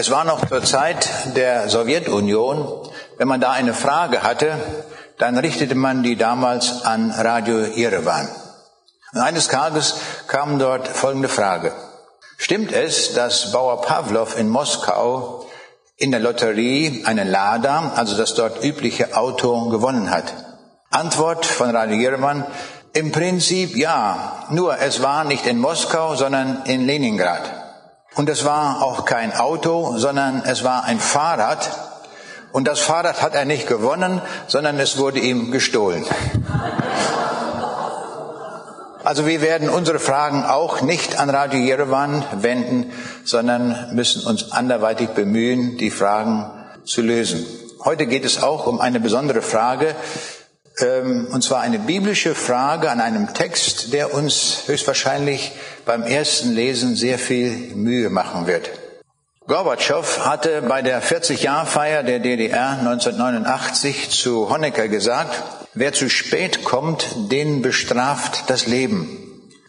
Es war noch zur Zeit der Sowjetunion, wenn man da eine Frage hatte, dann richtete man die damals an Radio Yerevan. Und eines Tages kam dort folgende Frage. Stimmt es, dass Bauer Pavlov in Moskau in der Lotterie einen Lada, also das dort übliche Auto, gewonnen hat? Antwort von Radio Yerevan, im Prinzip ja, nur es war nicht in Moskau, sondern in Leningrad. Und es war auch kein Auto, sondern es war ein Fahrrad. Und das Fahrrad hat er nicht gewonnen, sondern es wurde ihm gestohlen. Also wir werden unsere Fragen auch nicht an Radio Yerevan wenden, sondern müssen uns anderweitig bemühen, die Fragen zu lösen. Heute geht es auch um eine besondere Frage, und zwar eine biblische Frage an einem Text, der uns höchstwahrscheinlich beim ersten Lesen sehr viel Mühe machen wird. Gorbatschow hatte bei der 40-Jahr-Feier der DDR 1989 zu Honecker gesagt, wer zu spät kommt, den bestraft das Leben.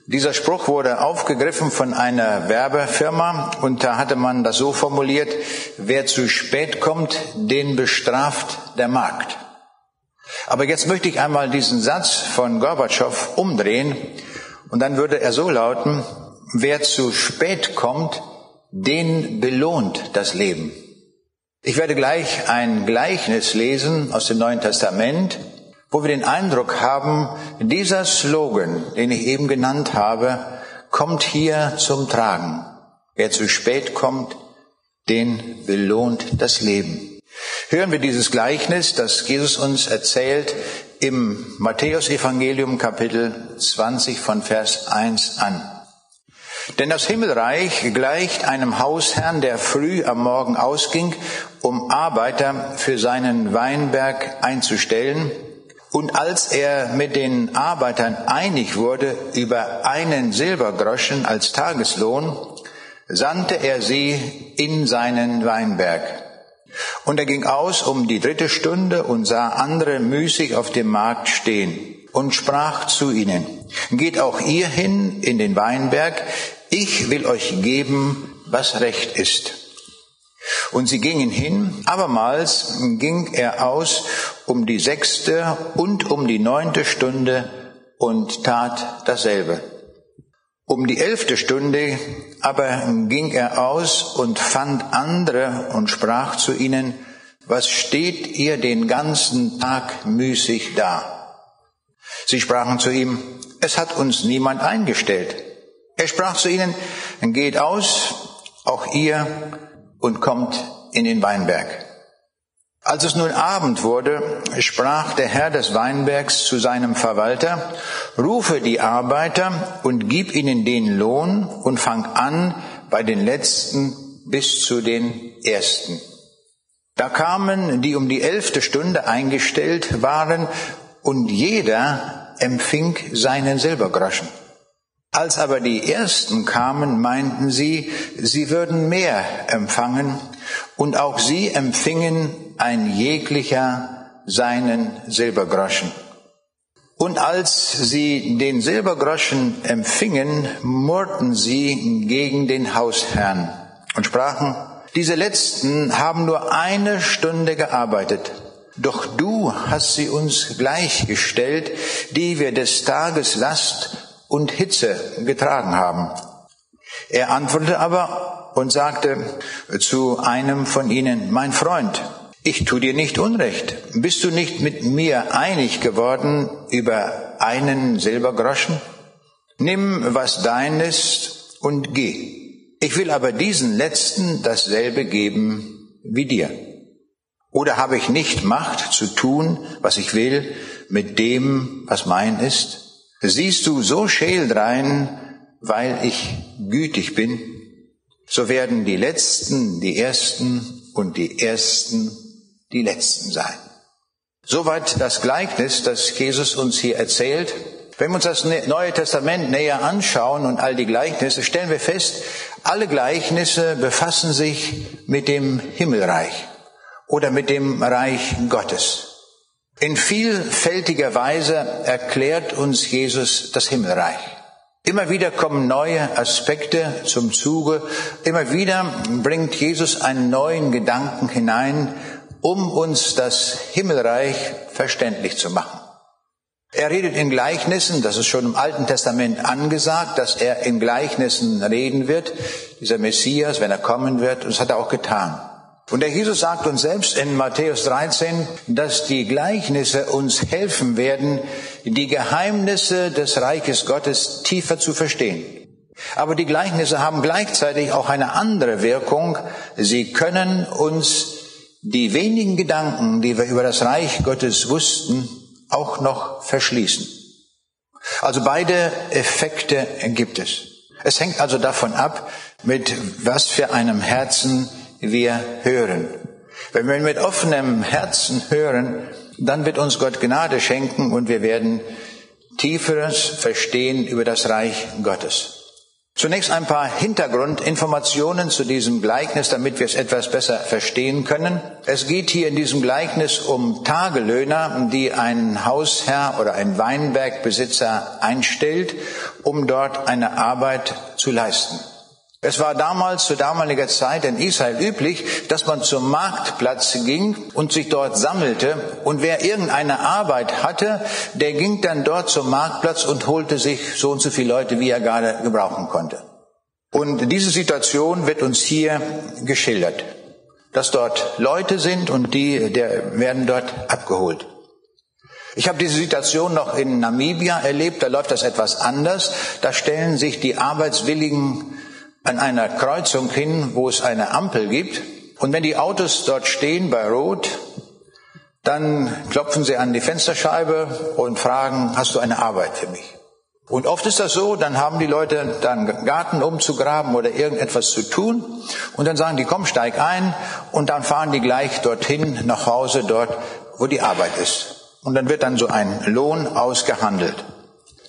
Dieser Spruch wurde aufgegriffen von einer Werbefirma und da hatte man das so formuliert, wer zu spät kommt, den bestraft der Markt. Aber jetzt möchte ich einmal diesen Satz von Gorbatschow umdrehen und dann würde er so lauten, wer zu spät kommt, den belohnt das Leben. Ich werde gleich ein Gleichnis lesen aus dem Neuen Testament, wo wir den Eindruck haben, dieser Slogan, den ich eben genannt habe, kommt hier zum Tragen. Wer zu spät kommt, den belohnt das Leben hören wir dieses Gleichnis, das Jesus uns erzählt im Matthäusevangelium Kapitel 20 von Vers 1 an. Denn das Himmelreich gleicht einem Hausherrn, der früh am Morgen ausging, um Arbeiter für seinen Weinberg einzustellen. Und als er mit den Arbeitern einig wurde über einen Silbergroschen als Tageslohn, sandte er sie in seinen Weinberg. Und er ging aus um die dritte Stunde und sah andere müßig auf dem Markt stehen und sprach zu ihnen, geht auch ihr hin in den Weinberg, ich will euch geben, was recht ist. Und sie gingen hin, abermals ging er aus um die sechste und um die neunte Stunde und tat dasselbe. Um die elfte Stunde aber ging er aus und fand andere und sprach zu ihnen, was steht ihr den ganzen Tag müßig da? Sie sprachen zu ihm, es hat uns niemand eingestellt. Er sprach zu ihnen, geht aus, auch ihr, und kommt in den Weinberg. Als es nun Abend wurde, sprach der Herr des Weinbergs zu seinem Verwalter, rufe die Arbeiter und gib ihnen den Lohn und fang an bei den Letzten bis zu den Ersten. Da kamen, die um die elfte Stunde eingestellt waren, und jeder empfing seinen Silbergroschen. Als aber die Ersten kamen, meinten sie, sie würden mehr empfangen, und auch sie empfingen ein jeglicher seinen Silbergroschen. Und als sie den Silbergroschen empfingen, murrten sie gegen den Hausherrn und sprachen, diese Letzten haben nur eine Stunde gearbeitet, doch du hast sie uns gleichgestellt, die wir des Tages Last und Hitze getragen haben. Er antwortete aber und sagte zu einem von ihnen, mein Freund, ich tu dir nicht Unrecht. Bist du nicht mit mir einig geworden über einen Silbergroschen? Nimm, was dein ist, und geh. Ich will aber diesen letzten dasselbe geben wie dir. Oder habe ich nicht Macht zu tun, was ich will, mit dem, was mein ist? Siehst du so scheel drein, weil ich gütig bin? So werden die Letzten die Ersten und die Ersten die Letzten sein. Soweit das Gleichnis, das Jesus uns hier erzählt. Wenn wir uns das Neue Testament näher anschauen und all die Gleichnisse, stellen wir fest, alle Gleichnisse befassen sich mit dem Himmelreich oder mit dem Reich Gottes. In vielfältiger Weise erklärt uns Jesus das Himmelreich. Immer wieder kommen neue Aspekte zum Zuge. Immer wieder bringt Jesus einen neuen Gedanken hinein, um uns das Himmelreich verständlich zu machen. Er redet in Gleichnissen, das ist schon im Alten Testament angesagt, dass er in Gleichnissen reden wird, dieser Messias, wenn er kommen wird, und das hat er auch getan. Und der Jesus sagt uns selbst in Matthäus 13, dass die Gleichnisse uns helfen werden, die Geheimnisse des Reiches Gottes tiefer zu verstehen. Aber die Gleichnisse haben gleichzeitig auch eine andere Wirkung. Sie können uns die wenigen Gedanken, die wir über das Reich Gottes wussten, auch noch verschließen. Also beide Effekte gibt es. Es hängt also davon ab, mit was für einem Herzen wir hören. Wenn wir mit offenem Herzen hören, dann wird uns Gott Gnade schenken und wir werden tieferes Verstehen über das Reich Gottes. Zunächst ein paar Hintergrundinformationen zu diesem Gleichnis, damit wir es etwas besser verstehen können. Es geht hier in diesem Gleichnis um Tagelöhner, die ein Hausherr oder ein Weinbergbesitzer einstellt, um dort eine Arbeit zu leisten. Es war damals, zu damaliger Zeit in Israel üblich, dass man zum Marktplatz ging und sich dort sammelte. Und wer irgendeine Arbeit hatte, der ging dann dort zum Marktplatz und holte sich so und so viele Leute, wie er gerade gebrauchen konnte. Und diese Situation wird uns hier geschildert, dass dort Leute sind und die der werden dort abgeholt. Ich habe diese Situation noch in Namibia erlebt, da läuft das etwas anders. Da stellen sich die arbeitswilligen an einer Kreuzung hin, wo es eine Ampel gibt. Und wenn die Autos dort stehen bei Rot, dann klopfen sie an die Fensterscheibe und fragen, hast du eine Arbeit für mich? Und oft ist das so, dann haben die Leute dann Garten umzugraben oder irgendetwas zu tun und dann sagen die, komm, steig ein und dann fahren die gleich dorthin nach Hause, dort, wo die Arbeit ist. Und dann wird dann so ein Lohn ausgehandelt.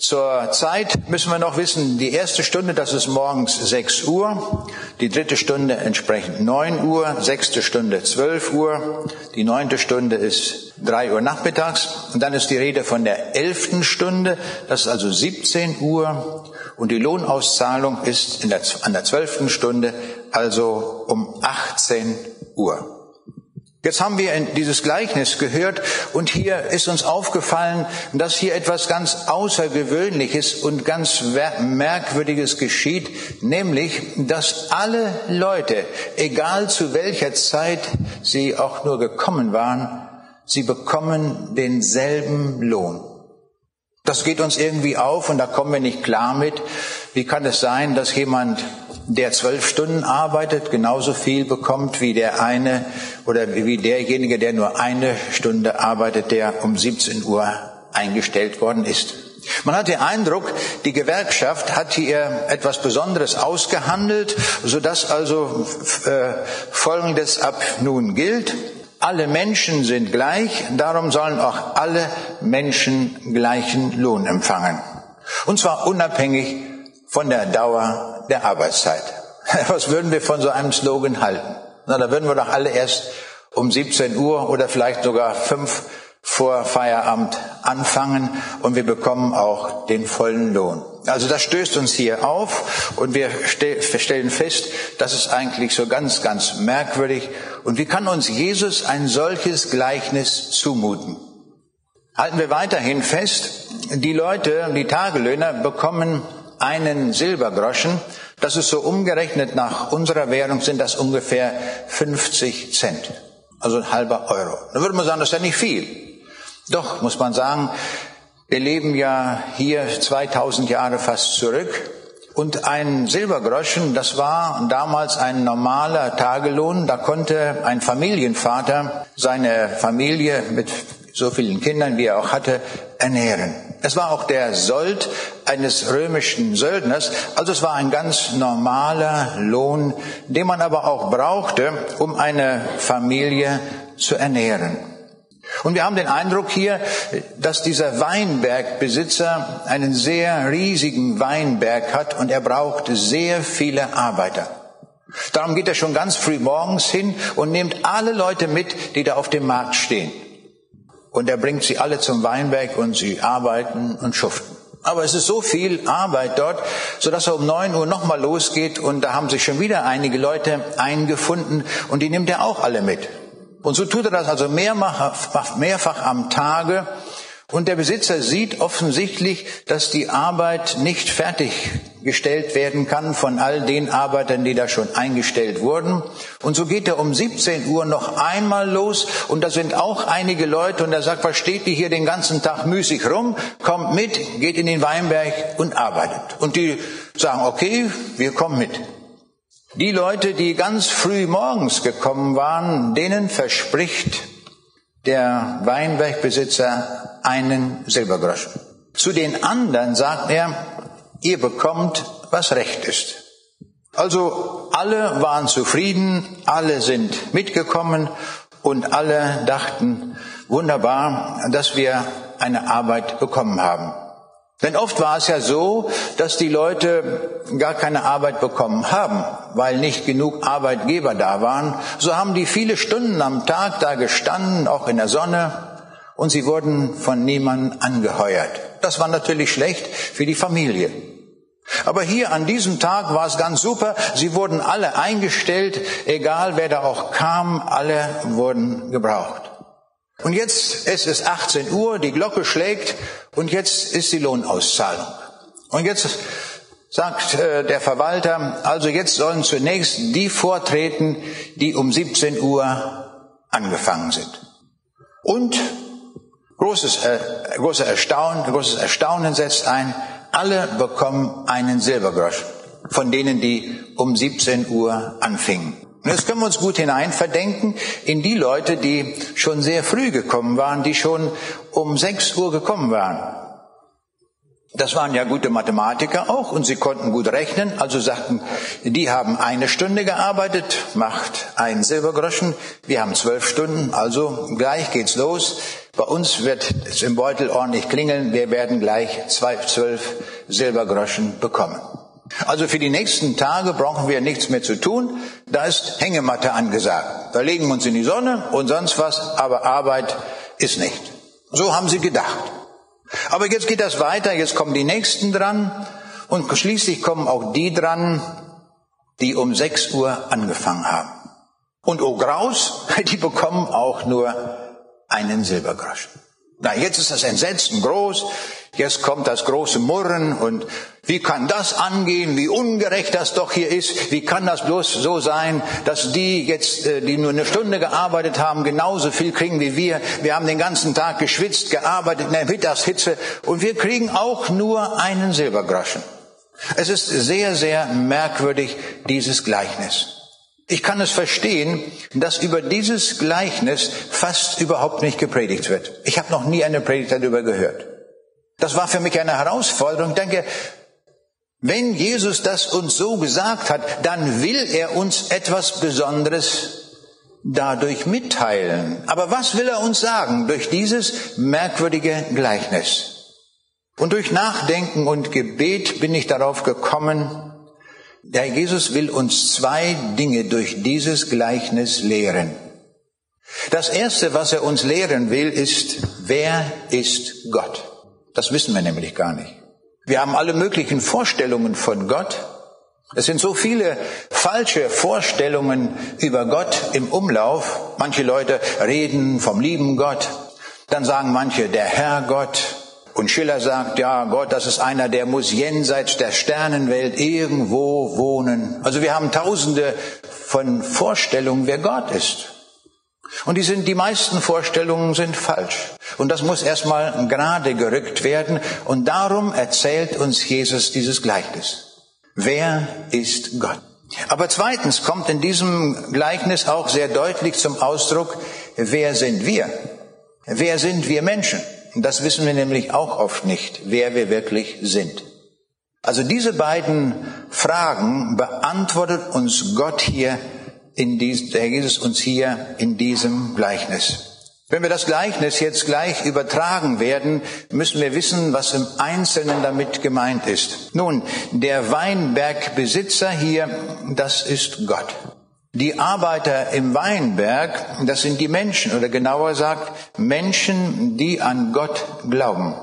Zur Zeit müssen wir noch wissen, die erste Stunde, das ist morgens 6 Uhr, die dritte Stunde entsprechend 9 Uhr, sechste Stunde 12 Uhr, die neunte Stunde ist 3 Uhr nachmittags und dann ist die Rede von der elften Stunde, das ist also 17 Uhr und die Lohnauszahlung ist der, an der zwölften Stunde, also um 18 Uhr. Jetzt haben wir dieses Gleichnis gehört und hier ist uns aufgefallen, dass hier etwas ganz Außergewöhnliches und ganz Merkwürdiges geschieht, nämlich, dass alle Leute, egal zu welcher Zeit sie auch nur gekommen waren, sie bekommen denselben Lohn. Das geht uns irgendwie auf und da kommen wir nicht klar mit. Wie kann es sein, dass jemand der zwölf Stunden arbeitet, genauso viel bekommt wie der eine oder wie derjenige, der nur eine Stunde arbeitet, der um 17 Uhr eingestellt worden ist. Man hat den Eindruck, die Gewerkschaft hat hier etwas Besonderes ausgehandelt, sodass also äh, Folgendes ab nun gilt. Alle Menschen sind gleich, darum sollen auch alle Menschen gleichen Lohn empfangen. Und zwar unabhängig von der Dauer der Arbeitszeit. Was würden wir von so einem Slogan halten? Na, da würden wir doch alle erst um 17 Uhr oder vielleicht sogar fünf vor Feierabend anfangen und wir bekommen auch den vollen Lohn. Also das stößt uns hier auf und wir stellen fest, das ist eigentlich so ganz, ganz merkwürdig. Und wie kann uns Jesus ein solches Gleichnis zumuten? Halten wir weiterhin fest, die Leute, die Tagelöhner bekommen einen Silbergroschen. Das ist so umgerechnet nach unserer Währung sind das ungefähr 50 Cent. Also ein halber Euro. Da würde man sagen, das ist ja nicht viel. Doch, muss man sagen, wir leben ja hier 2000 Jahre fast zurück. Und ein Silbergroschen, das war damals ein normaler Tagelohn. Da konnte ein Familienvater seine Familie mit so vielen Kindern, wie er auch hatte, ernähren. Es war auch der Sold eines römischen Söldners, also es war ein ganz normaler Lohn, den man aber auch brauchte, um eine Familie zu ernähren. Und wir haben den Eindruck hier, dass dieser Weinbergbesitzer einen sehr riesigen Weinberg hat und er braucht sehr viele Arbeiter. Darum geht er schon ganz früh morgens hin und nimmt alle Leute mit, die da auf dem Markt stehen. Und er bringt sie alle zum Weinberg und sie arbeiten und schuften. Aber es ist so viel Arbeit dort, so dass er um neun Uhr nochmal losgeht und da haben sich schon wieder einige Leute eingefunden und die nimmt er auch alle mit. Und so tut er das also mehrfach, am Tage und der Besitzer sieht offensichtlich, dass die Arbeit nicht fertiggestellt werden kann von all den Arbeitern, die da schon eingestellt wurden. Und so geht er um 17 Uhr noch einmal los. Und da sind auch einige Leute und er sagt, was steht die hier den ganzen Tag müßig rum? Kommt mit, geht in den Weinberg und arbeitet. Und die sagen, okay, wir kommen mit. Die Leute, die ganz früh morgens gekommen waren, denen verspricht der Weinbergbesitzer einen Silbergroschen. Zu den anderen sagt er, ihr bekommt, was recht ist. Also alle waren zufrieden, alle sind mitgekommen und alle dachten, wunderbar, dass wir eine Arbeit bekommen haben. Denn oft war es ja so, dass die Leute gar keine Arbeit bekommen haben, weil nicht genug Arbeitgeber da waren. So haben die viele Stunden am Tag da gestanden, auch in der Sonne, und sie wurden von niemandem angeheuert. Das war natürlich schlecht für die Familie. Aber hier an diesem Tag war es ganz super. Sie wurden alle eingestellt, egal wer da auch kam, alle wurden gebraucht. Und jetzt es ist 18 Uhr, die Glocke schlägt und jetzt ist die Lohnauszahlung. Und jetzt sagt äh, der Verwalter, also jetzt sollen zunächst die vortreten, die um 17 Uhr angefangen sind. Und großes, äh, großes, Erstaunen, großes Erstaunen setzt ein, alle bekommen einen Silbergroschen von denen, die um 17 Uhr anfingen. Und jetzt können wir uns gut hineinverdenken in die Leute, die schon sehr früh gekommen waren, die schon um 6 Uhr gekommen waren. Das waren ja gute Mathematiker auch und sie konnten gut rechnen, also sagten, die haben eine Stunde gearbeitet, macht einen Silbergroschen, wir haben zwölf Stunden, also gleich geht's los. Bei uns wird es im Beutel ordentlich klingeln, wir werden gleich zwei, zwölf Silbergroschen bekommen. Also für die nächsten Tage brauchen wir nichts mehr zu tun. Da ist Hängematte angesagt. Da legen wir uns in die Sonne und sonst was, aber Arbeit ist nicht. So haben sie gedacht. Aber jetzt geht das weiter, jetzt kommen die Nächsten dran und schließlich kommen auch die dran, die um 6 Uhr angefangen haben. Und oh Graus, die bekommen auch nur einen Silbergroschen. Na, jetzt ist das Entsetzen groß. Jetzt kommt das große Murren und wie kann das angehen? Wie ungerecht das doch hier ist? Wie kann das bloß so sein, dass die jetzt, äh, die nur eine Stunde gearbeitet haben, genauso viel kriegen wie wir? Wir haben den ganzen Tag geschwitzt, gearbeitet in der Mittagshitze und wir kriegen auch nur einen Silbergroschen. Es ist sehr, sehr merkwürdig, dieses Gleichnis. Ich kann es verstehen, dass über dieses Gleichnis fast überhaupt nicht gepredigt wird. Ich habe noch nie eine Predigt darüber gehört. Das war für mich eine Herausforderung. Ich denke, wenn Jesus das uns so gesagt hat, dann will er uns etwas Besonderes dadurch mitteilen. Aber was will er uns sagen durch dieses merkwürdige Gleichnis? Und durch Nachdenken und Gebet bin ich darauf gekommen, der Jesus will uns zwei Dinge durch dieses Gleichnis lehren. Das erste, was er uns lehren will, ist, wer ist Gott? Das wissen wir nämlich gar nicht. Wir haben alle möglichen Vorstellungen von Gott. Es sind so viele falsche Vorstellungen über Gott im Umlauf. Manche Leute reden vom lieben Gott. Dann sagen manche der Herr Gott. Und Schiller sagt, ja, Gott, das ist einer, der muss jenseits der Sternenwelt irgendwo wohnen. Also wir haben tausende von Vorstellungen, wer Gott ist. Und die sind, die meisten Vorstellungen sind falsch. Und das muss erstmal gerade gerückt werden. Und darum erzählt uns Jesus dieses Gleichnis. Wer ist Gott? Aber zweitens kommt in diesem Gleichnis auch sehr deutlich zum Ausdruck, wer sind wir? Wer sind wir Menschen? Das wissen wir nämlich auch oft nicht, wer wir wirklich sind. Also diese beiden Fragen beantwortet uns Gott hier in dies, der Jesus uns hier in diesem Gleichnis. Wenn wir das Gleichnis jetzt gleich übertragen werden, müssen wir wissen, was im Einzelnen damit gemeint ist. Nun, der Weinbergbesitzer hier, das ist Gott. Die Arbeiter im Weinberg, das sind die Menschen, oder genauer gesagt, Menschen, die an Gott glauben.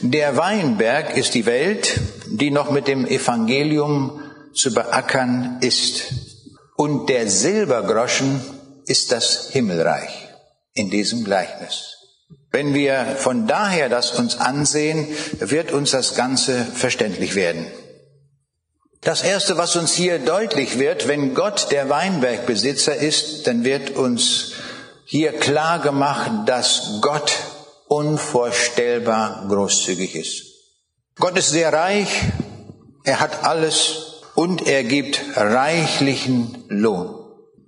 Der Weinberg ist die Welt, die noch mit dem Evangelium zu beackern ist. Und der Silbergroschen ist das Himmelreich in diesem Gleichnis. Wenn wir von daher das uns ansehen, wird uns das Ganze verständlich werden. Das Erste, was uns hier deutlich wird, wenn Gott der Weinbergbesitzer ist, dann wird uns hier klar gemacht, dass Gott unvorstellbar großzügig ist. Gott ist sehr reich, er hat alles und er gibt reichlichen Lohn.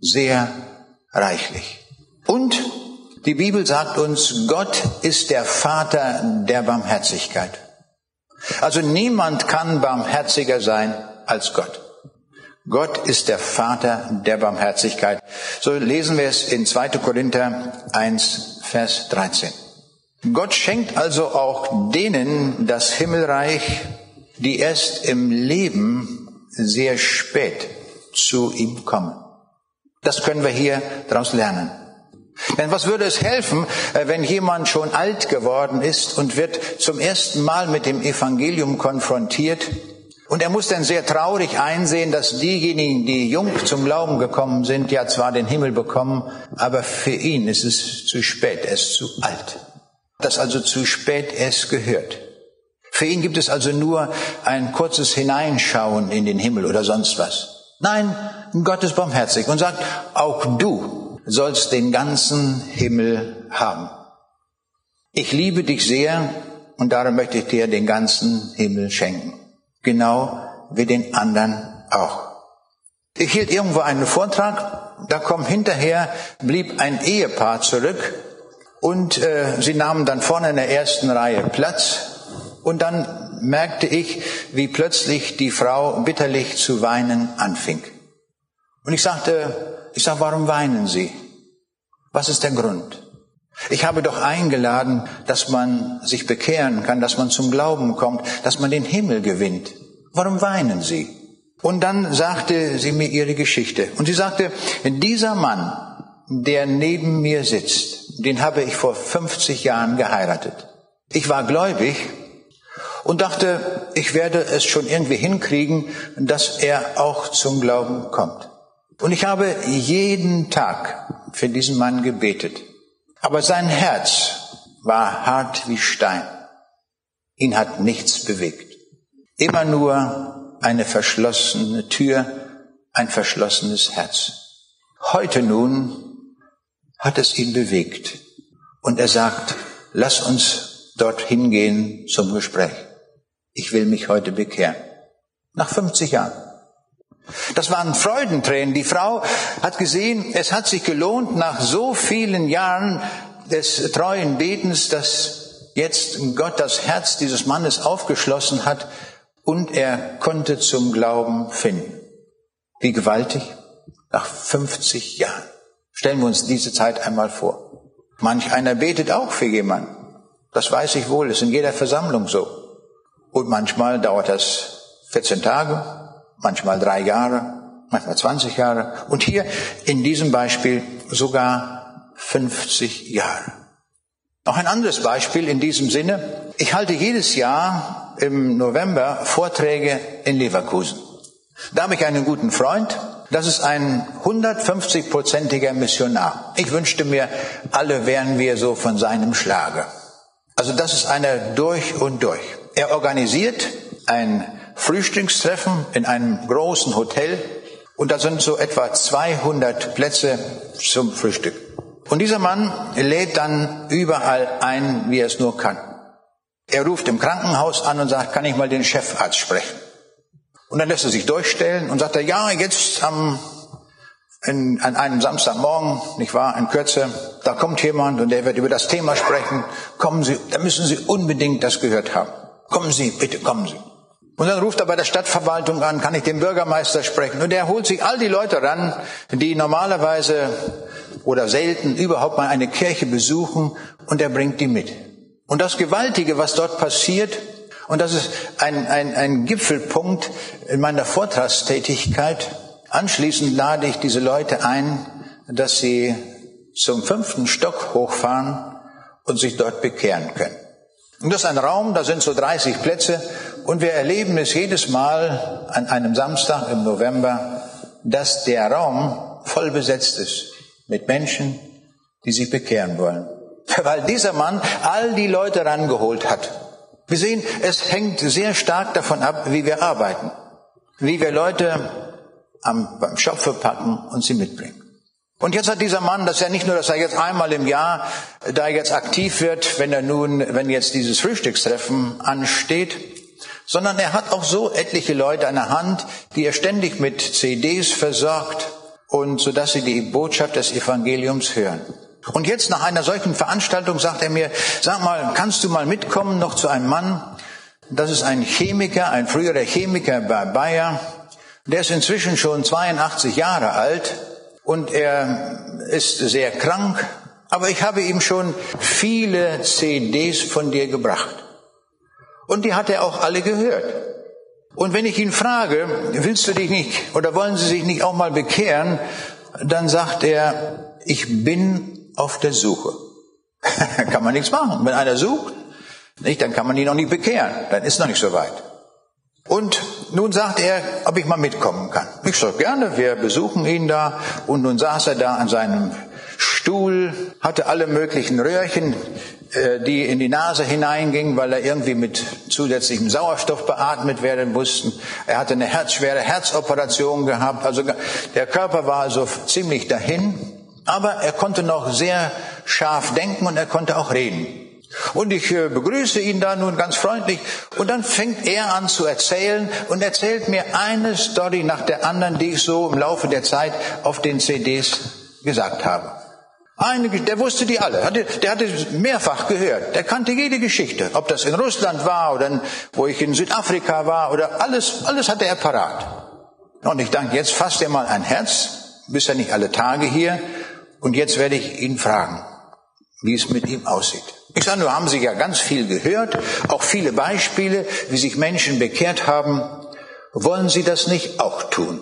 Sehr reichlich. Und die Bibel sagt uns, Gott ist der Vater der Barmherzigkeit. Also niemand kann barmherziger sein als Gott. Gott ist der Vater der Barmherzigkeit. So lesen wir es in 2. Korinther 1, Vers 13. Gott schenkt also auch denen das Himmelreich, die erst im Leben sehr spät zu ihm kommen. Das können wir hier daraus lernen. Denn was würde es helfen, äh, wenn jemand schon alt geworden ist und wird zum ersten Mal mit dem Evangelium konfrontiert und er muss dann sehr traurig einsehen, dass diejenigen, die jung zum Glauben gekommen sind, ja zwar den Himmel bekommen, aber für ihn ist es zu spät, er ist zu alt. Dass also zu spät es gehört. Für ihn gibt es also nur ein kurzes Hineinschauen in den Himmel oder sonst was. Nein, Gott ist barmherzig und sagt, auch du sollst den ganzen Himmel haben. Ich liebe dich sehr und darum möchte ich dir den ganzen Himmel schenken genau wie den anderen auch. Ich hielt irgendwo einen Vortrag, da kom hinterher, blieb ein Ehepaar zurück und äh, sie nahmen dann vorne in der ersten Reihe Platz und dann merkte ich, wie plötzlich die Frau bitterlich zu weinen anfing. Und ich sagte, ich sag, warum weinen Sie? Was ist der Grund? Ich habe doch eingeladen, dass man sich bekehren kann, dass man zum Glauben kommt, dass man den Himmel gewinnt. Warum weinen Sie? Und dann sagte sie mir ihre Geschichte. Und sie sagte, dieser Mann, der neben mir sitzt, den habe ich vor 50 Jahren geheiratet. Ich war gläubig und dachte, ich werde es schon irgendwie hinkriegen, dass er auch zum Glauben kommt. Und ich habe jeden Tag für diesen Mann gebetet. Aber sein Herz war hart wie Stein. Ihn hat nichts bewegt. Immer nur eine verschlossene Tür, ein verschlossenes Herz. Heute nun hat es ihn bewegt. Und er sagt, lass uns dorthin gehen zum Gespräch. Ich will mich heute bekehren. Nach 50 Jahren. Das waren Freudentränen. Die Frau hat gesehen, es hat sich gelohnt, nach so vielen Jahren des treuen Betens, dass jetzt Gott das Herz dieses Mannes aufgeschlossen hat und er konnte zum Glauben finden. Wie gewaltig? Nach 50 Jahren. Stellen wir uns diese Zeit einmal vor. Manch einer betet auch für jemanden. Das weiß ich wohl, ist in jeder Versammlung so. Und manchmal dauert das 14 Tage, manchmal drei Jahre, manchmal 20 Jahre und hier in diesem Beispiel sogar 50 Jahre. Noch ein anderes Beispiel in diesem Sinne. Ich halte jedes Jahr im November Vorträge in Leverkusen. Da habe ich einen guten Freund, das ist ein 150-prozentiger Missionar. Ich wünschte mir, alle wären wir so von seinem Schlage. Also das ist einer durch und durch. Er organisiert ein Frühstückstreffen in einem großen Hotel und da sind so etwa 200 Plätze zum Frühstück. Und dieser Mann lädt dann überall ein, wie er es nur kann. Er ruft im Krankenhaus an und sagt, kann ich mal den Chefarzt sprechen? Und dann lässt er sich durchstellen und sagt er, ja, jetzt am, in, an einem Samstagmorgen, nicht wahr, in Kürze, da kommt jemand und der wird über das Thema sprechen. Kommen Sie, da müssen Sie unbedingt das gehört haben. Kommen Sie, bitte, kommen Sie. Und dann ruft er bei der Stadtverwaltung an, kann ich den Bürgermeister sprechen? Und er holt sich all die Leute ran, die normalerweise oder selten überhaupt mal eine Kirche besuchen und er bringt die mit. Und das Gewaltige, was dort passiert, und das ist ein, ein, ein Gipfelpunkt in meiner Vortragstätigkeit, anschließend lade ich diese Leute ein, dass sie zum fünften Stock hochfahren und sich dort bekehren können. Und das ist ein Raum, da sind so 30 Plätze und wir erleben es jedes Mal an einem Samstag im November, dass der Raum voll besetzt ist mit Menschen, die sich bekehren wollen. Weil dieser Mann all die Leute rangeholt hat. Wir sehen, es hängt sehr stark davon ab, wie wir arbeiten, wie wir Leute am, beim Schopfe packen und sie mitbringen. Und jetzt hat dieser Mann, das ist ja nicht nur, dass er jetzt einmal im Jahr da jetzt aktiv wird, wenn er nun, wenn jetzt dieses Frühstückstreffen ansteht, sondern er hat auch so etliche Leute an der Hand, die er ständig mit CDs versorgt und so dass sie die Botschaft des Evangeliums hören. Und jetzt nach einer solchen Veranstaltung sagt er mir, sag mal, kannst du mal mitkommen noch zu einem Mann? Das ist ein Chemiker, ein früherer Chemiker bei Bayer. Der ist inzwischen schon 82 Jahre alt und er ist sehr krank. Aber ich habe ihm schon viele CDs von dir gebracht. Und die hat er auch alle gehört. Und wenn ich ihn frage, willst du dich nicht oder wollen Sie sich nicht auch mal bekehren, dann sagt er, ich bin auf der Suche. kann man nichts machen. Wenn einer sucht, nicht, dann kann man ihn noch nicht bekehren. Dann ist noch nicht so weit. Und nun sagt er, ob ich mal mitkommen kann. Ich sage gerne, wir besuchen ihn da. Und nun saß er da an seinem Stuhl, hatte alle möglichen Röhrchen, äh, die in die Nase hineingingen, weil er irgendwie mit zusätzlichem Sauerstoff beatmet werden mussten. Er hatte eine herzschwere Herzoperation gehabt. Also der Körper war also ziemlich dahin. Aber er konnte noch sehr scharf denken und er konnte auch reden. Und ich äh, begrüße ihn da nun ganz freundlich und dann fängt er an zu erzählen und erzählt mir eine Story nach der anderen, die ich so im Laufe der Zeit auf den CDs gesagt habe. Eine, der wusste die alle, der hatte mehrfach gehört, der kannte jede Geschichte, ob das in Russland war oder in, wo ich in Südafrika war oder alles, alles hatte er parat. Und ich danke, jetzt fasst er mal ein Herz, bist ja nicht alle Tage hier, und jetzt werde ich ihn fragen, wie es mit ihm aussieht. Ich sage nur, haben Sie ja ganz viel gehört, auch viele Beispiele, wie sich Menschen bekehrt haben. Wollen Sie das nicht auch tun?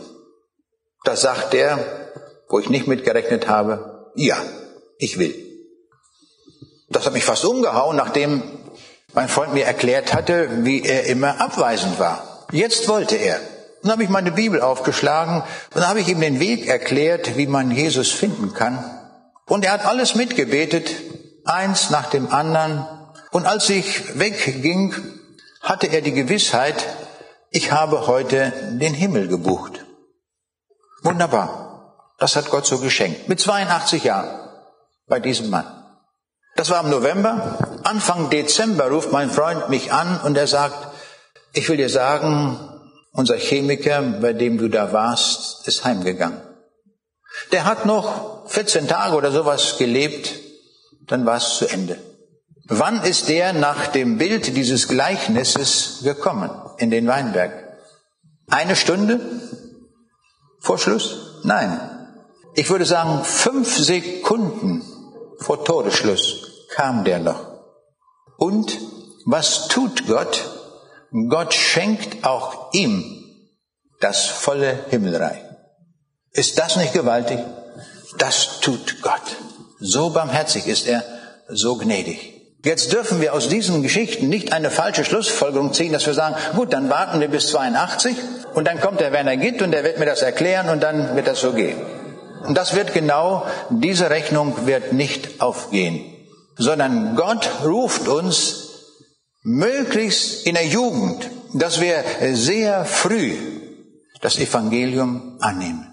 Da sagt er, wo ich nicht mitgerechnet habe, ja, ich will. Das hat mich fast umgehauen, nachdem mein Freund mir erklärt hatte, wie er immer abweisend war. Jetzt wollte er. Dann habe ich meine Bibel aufgeschlagen und habe ich ihm den Weg erklärt, wie man Jesus finden kann. Und er hat alles mitgebetet, eins nach dem anderen. Und als ich wegging, hatte er die Gewissheit, ich habe heute den Himmel gebucht. Wunderbar. Das hat Gott so geschenkt. Mit 82 Jahren bei diesem Mann. Das war im November. Anfang Dezember ruft mein Freund mich an und er sagt, ich will dir sagen, unser Chemiker, bei dem du da warst, ist heimgegangen. Der hat noch 14 Tage oder sowas gelebt, dann war es zu Ende. Wann ist der nach dem Bild dieses Gleichnisses gekommen in den Weinberg? Eine Stunde vor Schluss? Nein. Ich würde sagen, fünf Sekunden vor Todesschluss kam der noch. Und was tut Gott? Gott schenkt auch ihm das volle Himmelreich. Ist das nicht gewaltig? Das tut Gott. So barmherzig ist er, so gnädig. Jetzt dürfen wir aus diesen Geschichten nicht eine falsche Schlussfolgerung ziehen, dass wir sagen, gut, dann warten wir bis 82 und dann kommt der Werner Gitt und der wird mir das erklären und dann wird das so gehen. Und das wird genau, diese Rechnung wird nicht aufgehen, sondern Gott ruft uns möglichst in der Jugend, dass wir sehr früh das Evangelium annehmen.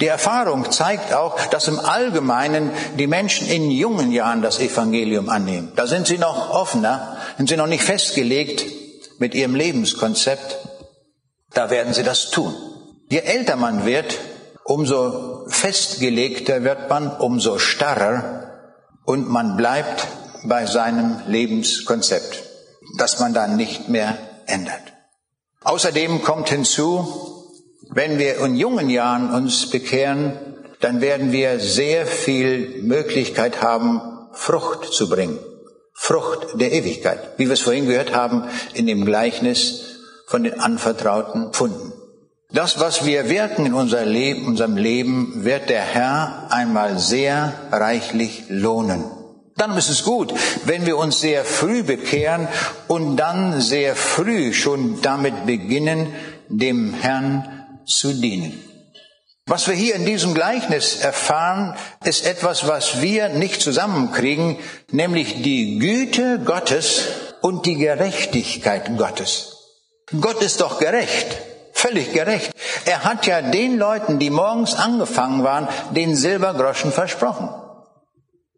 Die Erfahrung zeigt auch, dass im Allgemeinen die Menschen in jungen Jahren das Evangelium annehmen. Da sind sie noch offener, sind sie noch nicht festgelegt mit ihrem Lebenskonzept. Da werden sie das tun. Je älter man wird, umso festgelegter wird man, umso starrer und man bleibt bei seinem Lebenskonzept, das man dann nicht mehr ändert. Außerdem kommt hinzu, wenn wir in jungen Jahren uns bekehren, dann werden wir sehr viel Möglichkeit haben, Frucht zu bringen. Frucht der Ewigkeit, wie wir es vorhin gehört haben in dem Gleichnis von den anvertrauten Pfunden. Das, was wir wirken in unser Leben, unserem Leben, wird der Herr einmal sehr reichlich lohnen. Dann ist es gut, wenn wir uns sehr früh bekehren und dann sehr früh schon damit beginnen, dem Herrn zu dienen. Was wir hier in diesem Gleichnis erfahren, ist etwas, was wir nicht zusammenkriegen, nämlich die Güte Gottes und die Gerechtigkeit Gottes. Gott ist doch gerecht, völlig gerecht. Er hat ja den Leuten, die morgens angefangen waren, den Silbergroschen versprochen.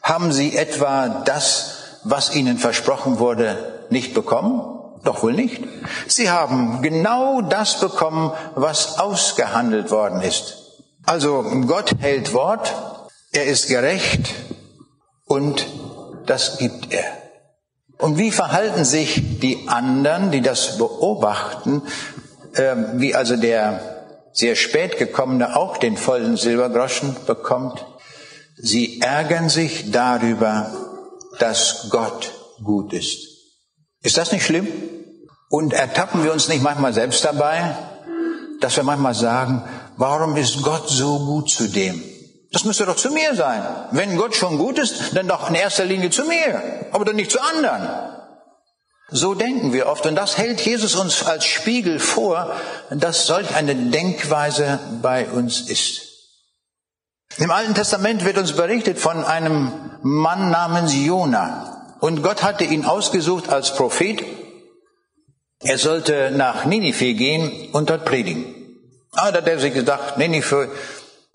Haben sie etwa das, was ihnen versprochen wurde, nicht bekommen? Doch wohl nicht. Sie haben genau das bekommen, was ausgehandelt worden ist. Also Gott hält Wort, er ist gerecht und das gibt er. Und wie verhalten sich die anderen, die das beobachten, äh, wie also der sehr spät gekommene auch den vollen Silbergroschen bekommt? Sie ärgern sich darüber, dass Gott gut ist. Ist das nicht schlimm? Und ertappen wir uns nicht manchmal selbst dabei, dass wir manchmal sagen, warum ist Gott so gut zu dem? Das müsste doch zu mir sein. Wenn Gott schon gut ist, dann doch in erster Linie zu mir, aber doch nicht zu anderen. So denken wir oft und das hält Jesus uns als Spiegel vor, dass solch eine Denkweise bei uns ist. Im Alten Testament wird uns berichtet von einem Mann namens Jona und Gott hatte ihn ausgesucht als Prophet. Er sollte nach Ninive gehen und dort predigen. Ah, da hat er sich gedacht, für,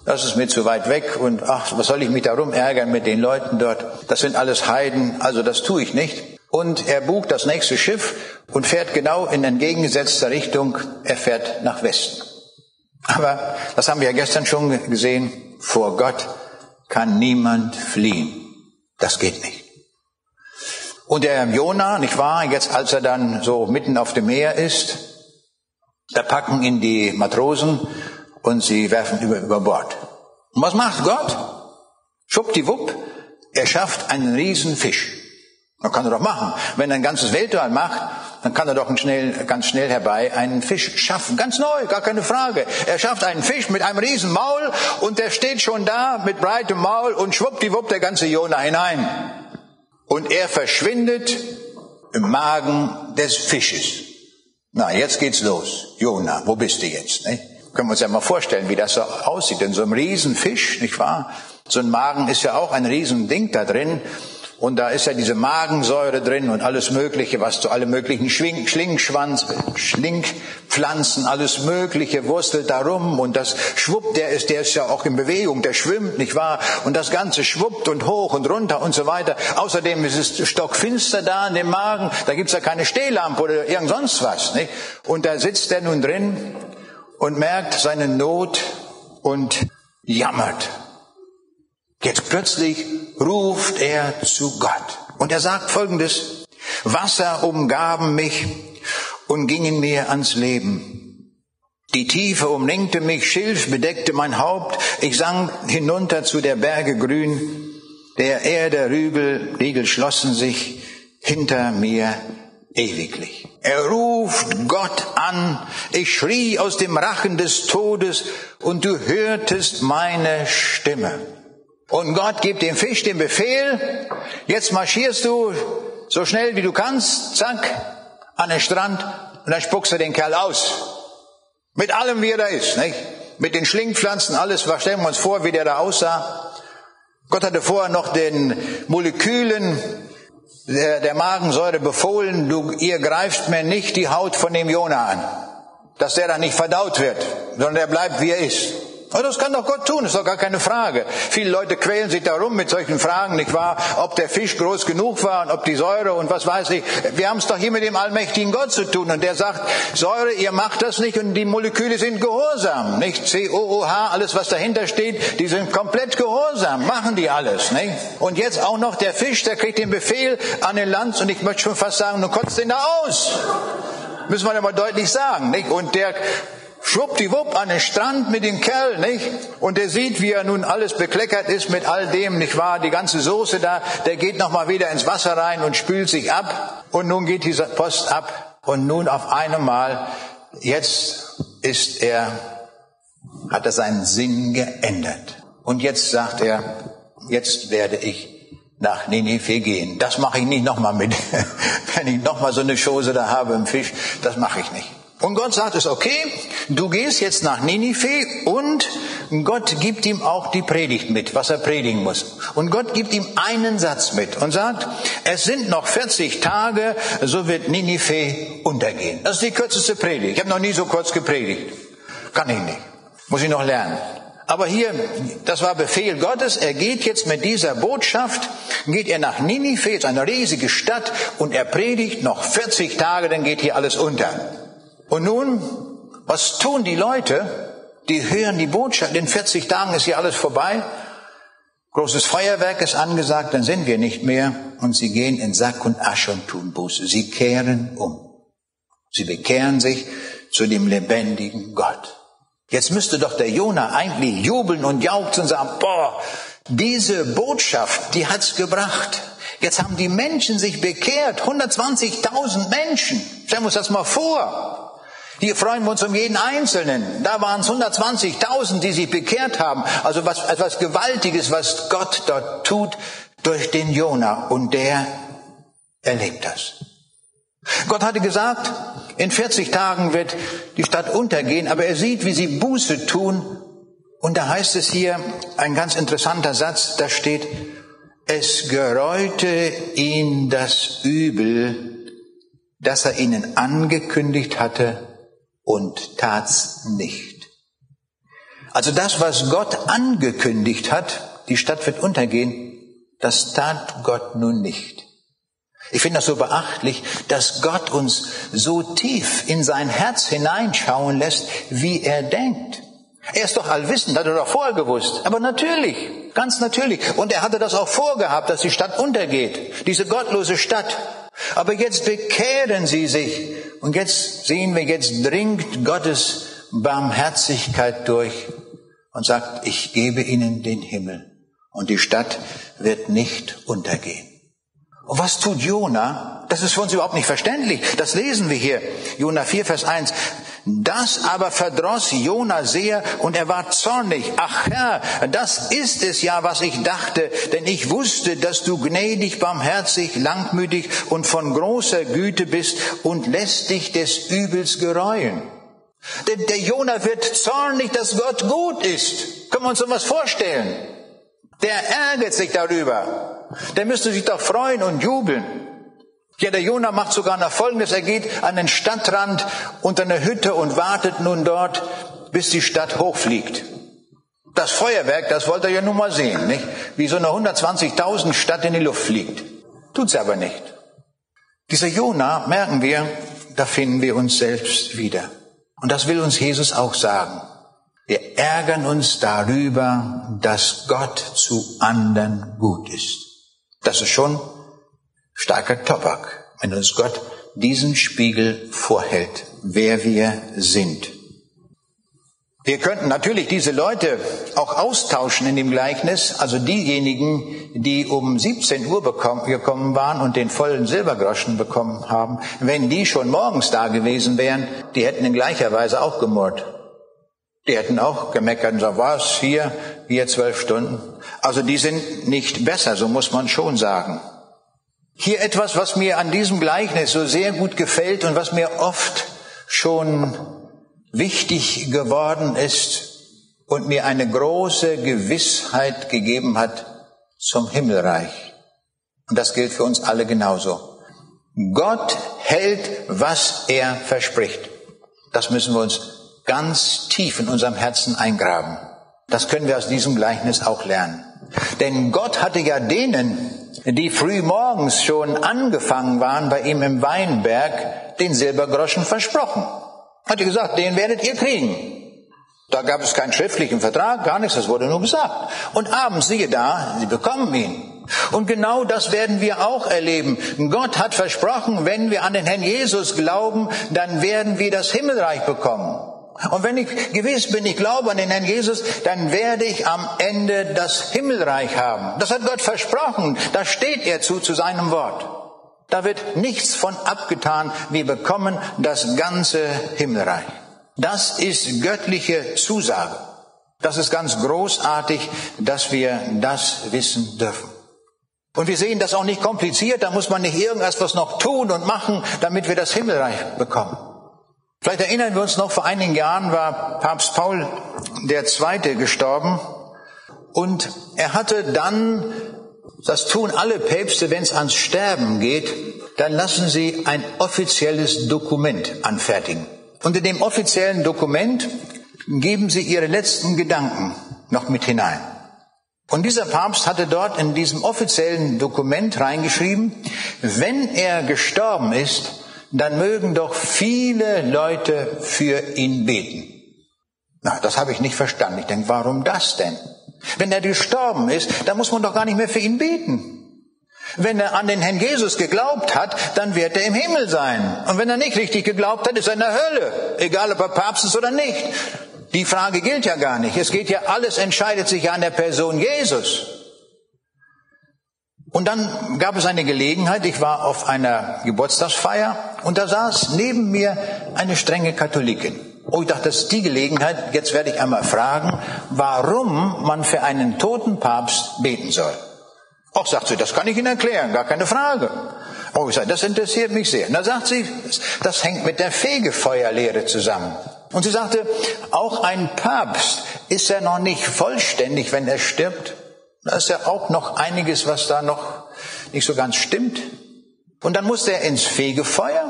das ist mir zu weit weg und ach, was soll ich mich darum ärgern mit den Leuten dort? Das sind alles Heiden, also das tue ich nicht. Und er bucht das nächste Schiff und fährt genau in entgegengesetzter Richtung. Er fährt nach Westen. Aber, das haben wir ja gestern schon gesehen, vor Gott kann niemand fliehen. Das geht nicht. Und der Jona, nicht wahr, jetzt als er dann so mitten auf dem Meer ist, da packen ihn die Matrosen und sie werfen über, über Bord. Und was macht Gott? Schwuppdiwupp, er schafft einen riesen Fisch. Das kann er doch machen. Wenn er ein ganzes Weltall macht, dann kann er doch schnell, ganz schnell herbei einen Fisch schaffen. Ganz neu, gar keine Frage. Er schafft einen Fisch mit einem riesen Maul und der steht schon da mit breitem Maul und schwuppdiwupp der ganze Jona hinein. Und er verschwindet im Magen des Fisches. Na, jetzt geht's los. Jona, wo bist du jetzt? Ne? Können wir uns ja mal vorstellen, wie das so aussieht. In so einem Riesenfisch, nicht wahr? So ein Magen ist ja auch ein Riesending da drin. Und da ist ja diese Magensäure drin und alles Mögliche, was zu alle möglichen Schwing, Schlingschwanz, Schlingpflanzen, alles Mögliche wurstelt da rum und das schwuppt, der ist, der ist ja auch in Bewegung, der schwimmt, nicht wahr? Und das Ganze schwuppt und hoch und runter und so weiter. Außerdem ist es stockfinster da in dem Magen, da gibt's ja keine Stehlampe oder irgend sonst was, nicht? Und da sitzt er nun drin und merkt seine Not und jammert. Jetzt plötzlich ruft er zu Gott. Und er sagt folgendes, Wasser umgaben mich und gingen mir ans Leben. Die Tiefe umlenkte mich, Schilf bedeckte mein Haupt, ich sank hinunter zu der Berge grün, der Erde Rügel, Riegel schlossen sich hinter mir ewiglich. Er ruft Gott an, ich schrie aus dem Rachen des Todes und du hörtest meine Stimme. Und Gott gibt dem Fisch den Befehl, jetzt marschierst du so schnell wie du kannst, zack, an den Strand und dann spuckst du den Kerl aus. Mit allem, wie er da ist, nicht? Mit den Schlingpflanzen, alles, was stellen wir uns vor, wie der da aussah. Gott hatte vorher noch den Molekülen der, der Magensäure befohlen, du, ihr greift mir nicht die Haut von dem Jona an, dass der dann nicht verdaut wird, sondern der bleibt, wie er ist. Aber das kann doch Gott tun, ist doch gar keine Frage. Viele Leute quälen sich darum mit solchen Fragen, nicht wahr? Ob der Fisch groß genug war und ob die Säure und was weiß ich. Wir haben es doch hier mit dem allmächtigen Gott zu tun und der sagt, Säure, ihr macht das nicht und die Moleküle sind gehorsam, nicht? C-O-O-H, alles was dahinter steht, die sind komplett gehorsam, machen die alles, nicht? Und jetzt auch noch der Fisch, der kriegt den Befehl an den Lanz und ich möchte schon fast sagen, du kotzt den da aus. Müssen wir ja mal deutlich sagen, nicht? Und der schwuppdiwupp an den Strand mit dem Kerl, nicht? Und der sieht, wie er nun alles bekleckert ist mit all dem, nicht wahr? Die ganze Soße da, der geht nochmal wieder ins Wasser rein und spült sich ab. Und nun geht dieser Post ab. Und nun auf einmal, jetzt ist er, hat er seinen Sinn geändert. Und jetzt sagt er, jetzt werde ich nach Ninive gehen. Das mache ich nicht nochmal mit. Wenn ich nochmal so eine Chose da habe im Fisch, das mache ich nicht. Und Gott sagt es, okay, du gehst jetzt nach Ninive und Gott gibt ihm auch die Predigt mit, was er predigen muss. Und Gott gibt ihm einen Satz mit und sagt, es sind noch 40 Tage, so wird Ninive untergehen. Das ist die kürzeste Predigt. Ich habe noch nie so kurz gepredigt. Kann ich nicht. Muss ich noch lernen. Aber hier, das war Befehl Gottes. Er geht jetzt mit dieser Botschaft, geht er nach Ninive, ist eine riesige Stadt, und er predigt noch 40 Tage, dann geht hier alles unter. Und nun, was tun die Leute? Die hören die Botschaft, in 40 Tagen ist hier alles vorbei. Großes Feuerwerk ist angesagt, dann sind wir nicht mehr. Und sie gehen in Sack und Asche und tun Buße. Sie kehren um. Sie bekehren sich zu dem lebendigen Gott. Jetzt müsste doch der Jona eigentlich jubeln und jauchzen und sagen, boah, diese Botschaft, die hat's gebracht. Jetzt haben die Menschen sich bekehrt, 120.000 Menschen. Stellen wir uns das mal vor. Hier freuen wir uns um jeden Einzelnen. Da waren es 120.000, die sich bekehrt haben. Also was, etwas Gewaltiges, was Gott dort tut durch den Jona. Und der erlebt das. Gott hatte gesagt, in 40 Tagen wird die Stadt untergehen, aber er sieht, wie sie Buße tun. Und da heißt es hier ein ganz interessanter Satz, da steht, es gereute ihn das Übel, das er ihnen angekündigt hatte und tat's nicht. Also das, was Gott angekündigt hat, die Stadt wird untergehen, das tat Gott nun nicht. Ich finde das so beachtlich, dass Gott uns so tief in sein Herz hineinschauen lässt, wie er denkt. Er ist doch allwissend, hat er doch vorher gewusst. Aber natürlich, ganz natürlich. Und er hatte das auch vorgehabt, dass die Stadt untergeht. Diese gottlose Stadt. Aber jetzt bekehren sie sich. Und jetzt sehen wir, jetzt dringt Gottes Barmherzigkeit durch und sagt, ich gebe ihnen den Himmel. Und die Stadt wird nicht untergehen. Und was tut Jona? Das ist für uns überhaupt nicht verständlich. Das lesen wir hier. Jona 4, Vers 1. Das aber verdross Jona sehr und er war zornig. Ach Herr, das ist es ja, was ich dachte, denn ich wusste, dass du gnädig, barmherzig, langmütig und von großer Güte bist und lässt dich des Übels gereuen. Denn der Jona wird zornig, dass Gott gut ist. Können wir uns sowas vorstellen? Der ärgert sich darüber. Der müsste sich doch freuen und jubeln. Ja, der Jona macht sogar noch Folgendes. Er geht an den Stadtrand unter eine Hütte und wartet nun dort, bis die Stadt hochfliegt. Das Feuerwerk, das wollte er ja nun mal sehen, nicht? Wie so eine 120.000 Stadt in die Luft fliegt. Tut's aber nicht. Dieser Jona, merken wir, da finden wir uns selbst wieder. Und das will uns Jesus auch sagen. Wir ärgern uns darüber, dass Gott zu anderen gut ist. Das ist schon starker Tobak, wenn uns Gott diesen Spiegel vorhält, wer wir sind. Wir könnten natürlich diese Leute auch austauschen in dem Gleichnis, also diejenigen, die um 17 Uhr gekommen waren und den vollen Silbergroschen bekommen haben, wenn die schon morgens da gewesen wären, die hätten in gleicher Weise auch gemurrt. Die hätten auch gemeckert und gesagt, was, hier, hier zwölf Stunden. Also die sind nicht besser, so muss man schon sagen. Hier etwas, was mir an diesem Gleichnis so sehr gut gefällt und was mir oft schon wichtig geworden ist und mir eine große Gewissheit gegeben hat zum Himmelreich. Und das gilt für uns alle genauso. Gott hält, was er verspricht. Das müssen wir uns ganz tief in unserem Herzen eingraben. Das können wir aus diesem Gleichnis auch lernen. Denn Gott hatte ja denen, die früh morgens schon angefangen waren bei ihm im Weinberg, den Silbergroschen versprochen. Hat er gesagt, den werdet ihr kriegen. Da gab es keinen schriftlichen Vertrag, gar nichts, das wurde nur gesagt. Und abends, siehe da, sie bekommen ihn. Und genau das werden wir auch erleben. Gott hat versprochen, wenn wir an den Herrn Jesus glauben, dann werden wir das Himmelreich bekommen. Und wenn ich gewiss bin, ich glaube an den Herrn Jesus, dann werde ich am Ende das Himmelreich haben. Das hat Gott versprochen. Da steht er zu, zu seinem Wort. Da wird nichts von abgetan. Wir bekommen das ganze Himmelreich. Das ist göttliche Zusage. Das ist ganz großartig, dass wir das wissen dürfen. Und wir sehen das auch nicht kompliziert, da muss man nicht irgendwas noch tun und machen, damit wir das Himmelreich bekommen. Vielleicht erinnern wir uns noch, vor einigen Jahren war Papst Paul Zweite gestorben und er hatte dann, das tun alle Päpste, wenn es ans Sterben geht, dann lassen sie ein offizielles Dokument anfertigen. In dem offiziellen Dokument geben sie ihre letzten Gedanken noch mit hinein. Und dieser Papst hatte dort in diesem offiziellen Dokument reingeschrieben, wenn er gestorben ist, dann mögen doch viele Leute für ihn beten. Na, das habe ich nicht verstanden. Ich denke, warum das denn? Wenn er gestorben ist, dann muss man doch gar nicht mehr für ihn beten. Wenn er an den Herrn Jesus geglaubt hat, dann wird er im Himmel sein. Und wenn er nicht richtig geglaubt hat, ist er in der Hölle. Egal, ob er Papst ist oder nicht. Die Frage gilt ja gar nicht. Es geht ja, alles entscheidet sich ja an der Person Jesus. Und dann gab es eine Gelegenheit, ich war auf einer Geburtstagsfeier und da saß neben mir eine strenge Katholikin. Oh, ich dachte, das ist die Gelegenheit, jetzt werde ich einmal fragen, warum man für einen toten Papst beten soll. Ach, sagt sie, das kann ich Ihnen erklären, gar keine Frage. Oh, ich sage, das interessiert mich sehr. Und dann sagt sie, das hängt mit der Fegefeuerlehre zusammen. Und sie sagte, auch ein Papst ist ja noch nicht vollständig, wenn er stirbt. Da ist ja auch noch einiges, was da noch nicht so ganz stimmt. Und dann muss er ins Fegefeuer.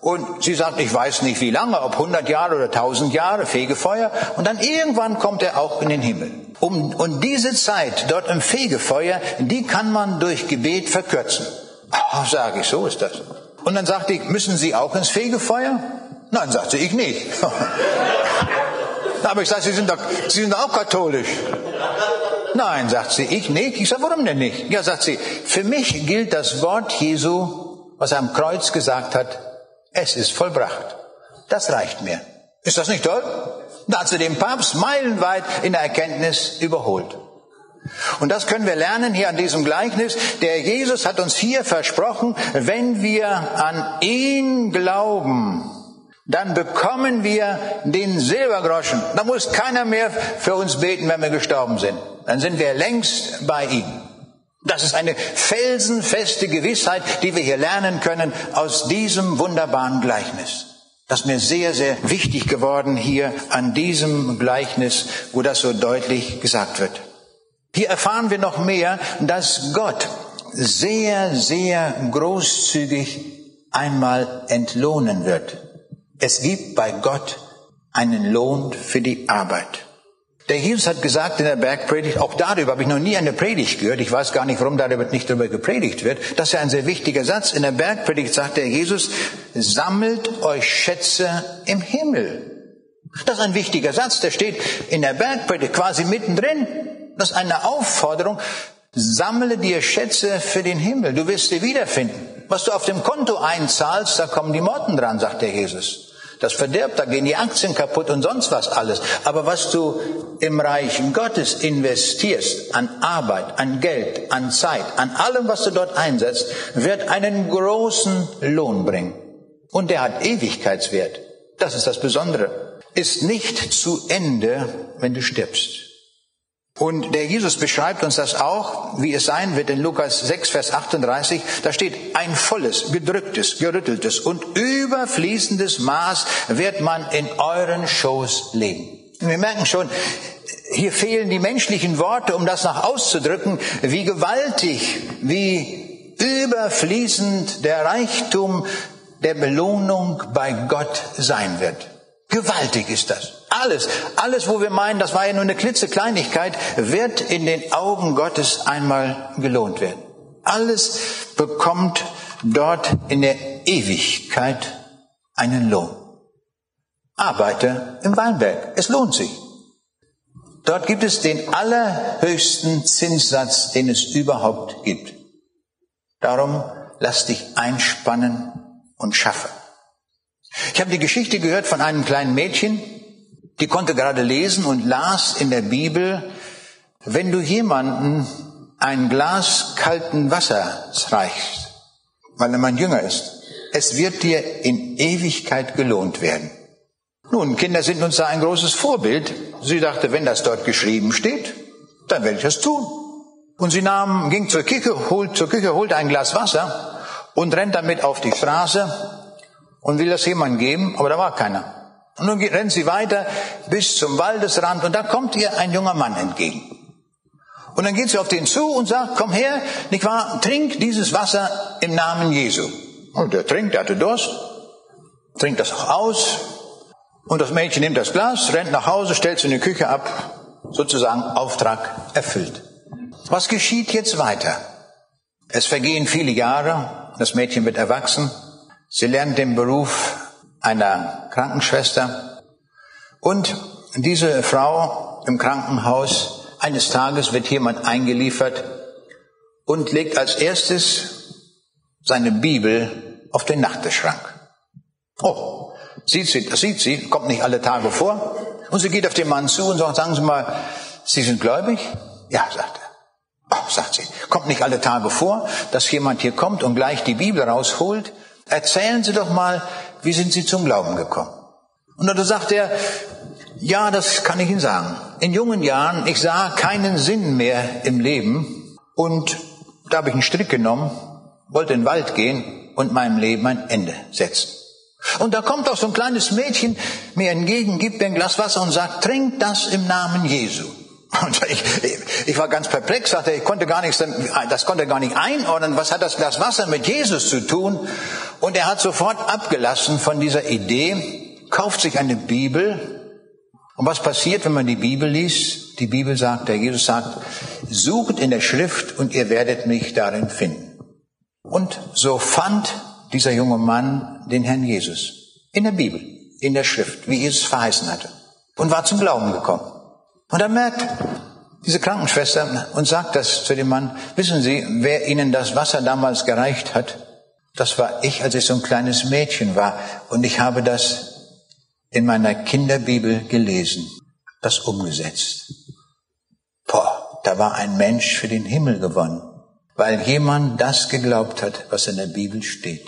Und sie sagt, ich weiß nicht wie lange, ob 100 Jahre oder 1000 Jahre Fegefeuer. Und dann irgendwann kommt er auch in den Himmel. Um, und diese Zeit dort im Fegefeuer, die kann man durch Gebet verkürzen. Ach, sage ich, so ist das. Und dann sagte ich, müssen Sie auch ins Fegefeuer? Nein, sagte ich nicht. Aber ich sage, Sie sind, doch, Sie sind auch katholisch. Nein, sagt sie, ich nicht. Ich sage, warum denn nicht? Ja, sagt sie, für mich gilt das Wort Jesu, was er am Kreuz gesagt hat, es ist vollbracht. Das reicht mir. Ist das nicht toll? Da hat sie den Papst meilenweit in der Erkenntnis überholt. Und das können wir lernen hier an diesem Gleichnis. Der Jesus hat uns hier versprochen, wenn wir an ihn glauben, dann bekommen wir den Silbergroschen. Da muss keiner mehr für uns beten, wenn wir gestorben sind. Dann sind wir längst bei ihm. Das ist eine felsenfeste Gewissheit, die wir hier lernen können aus diesem wunderbaren Gleichnis. Das ist mir sehr, sehr wichtig geworden hier an diesem Gleichnis, wo das so deutlich gesagt wird. Hier erfahren wir noch mehr, dass Gott sehr, sehr großzügig einmal entlohnen wird. Es gibt bei Gott einen Lohn für die Arbeit. Der Jesus hat gesagt in der Bergpredigt, auch darüber habe ich noch nie eine Predigt gehört, ich weiß gar nicht, warum darüber nicht darüber gepredigt wird, das ist ja ein sehr wichtiger Satz. In der Bergpredigt sagt der Jesus, sammelt euch Schätze im Himmel. Das ist ein wichtiger Satz, der steht in der Bergpredigt quasi mittendrin. Das ist eine Aufforderung, sammle dir Schätze für den Himmel, du wirst sie wiederfinden. Was du auf dem Konto einzahlst, da kommen die Motten dran, sagt der Jesus. Das verdirbt, da gehen die Aktien kaputt und sonst was alles. Aber was du im Reich Gottes investierst, an Arbeit, an Geld, an Zeit, an allem, was du dort einsetzt, wird einen großen Lohn bringen. Und der hat Ewigkeitswert. Das ist das Besondere. Ist nicht zu Ende, wenn du stirbst. Und der Jesus beschreibt uns das auch, wie es sein wird in Lukas 6, Vers 38. Da steht, ein volles, gedrücktes, gerütteltes und überfließendes Maß wird man in euren Schoß legen. Wir merken schon, hier fehlen die menschlichen Worte, um das noch auszudrücken, wie gewaltig, wie überfließend der Reichtum der Belohnung bei Gott sein wird. Gewaltig ist das. Alles, alles, wo wir meinen, das war ja nur eine klitzekleinigkeit, wird in den Augen Gottes einmal gelohnt werden. Alles bekommt dort in der Ewigkeit einen Lohn. Arbeite im Weinberg. Es lohnt sich. Dort gibt es den allerhöchsten Zinssatz, den es überhaupt gibt. Darum lass dich einspannen und schaffe. Ich habe die Geschichte gehört von einem kleinen Mädchen, die konnte gerade lesen und las in der Bibel, wenn du jemanden ein Glas kalten Wassers reichst, weil er mein Jünger ist, es wird dir in Ewigkeit gelohnt werden. Nun, Kinder sind uns da ein großes Vorbild. Sie dachte, wenn das dort geschrieben steht, dann werde ich das tun. Und sie nahm, ging zur Küche, holt, zur Küche, holte ein Glas Wasser und rennt damit auf die Straße und will das jemand geben, aber da war keiner. Und nun rennt sie weiter bis zum Waldesrand und da kommt ihr ein junger Mann entgegen. Und dann geht sie auf den zu und sagt, komm her, nicht wahr, trink dieses Wasser im Namen Jesu. Und der trinkt, der hatte Durst, trinkt das auch aus. Und das Mädchen nimmt das Glas, rennt nach Hause, stellt es in die Küche ab, sozusagen Auftrag erfüllt. Was geschieht jetzt weiter? Es vergehen viele Jahre, das Mädchen wird erwachsen, sie lernt den Beruf einer Krankenschwester und diese Frau im Krankenhaus eines Tages wird jemand eingeliefert und legt als erstes seine Bibel auf den Nachttischschrank. Oh, sieht sie, das sieht sie, kommt nicht alle Tage vor. Und sie geht auf den Mann zu und sagt, sagen Sie mal, Sie sind gläubig? Ja, sagt er. Oh, sagt sie, kommt nicht alle Tage vor, dass jemand hier kommt und gleich die Bibel rausholt. Erzählen Sie doch mal, wie sind Sie zum Glauben gekommen? Und dann sagt er, ja, das kann ich Ihnen sagen. In jungen Jahren, ich sah keinen Sinn mehr im Leben und da habe ich einen Strick genommen, wollte in den Wald gehen und meinem Leben ein Ende setzen. Und da kommt auch so ein kleines Mädchen mir entgegen, gibt mir ein Glas Wasser und sagt, trink das im Namen Jesu. Und ich, ich war ganz perplex, sagte, ich konnte gar nichts, das konnte gar nicht einordnen, was hat das Glas Wasser mit Jesus zu tun? Und er hat sofort abgelassen von dieser Idee, kauft sich eine Bibel und was passiert, wenn man die Bibel liest? Die Bibel sagt, der Jesus sagt, sucht in der Schrift und ihr werdet mich darin finden. Und so fand dieser junge Mann den Herrn Jesus in der Bibel, in der Schrift, wie Jesus verheißen hatte und war zum Glauben gekommen. Und er merkt diese Krankenschwester und sagt das zu dem Mann, wissen Sie, wer Ihnen das Wasser damals gereicht hat? Das war ich, als ich so ein kleines Mädchen war und ich habe das in meiner Kinderbibel gelesen, das umgesetzt. Boah, da war ein Mensch für den Himmel gewonnen, weil jemand das geglaubt hat, was in der Bibel steht.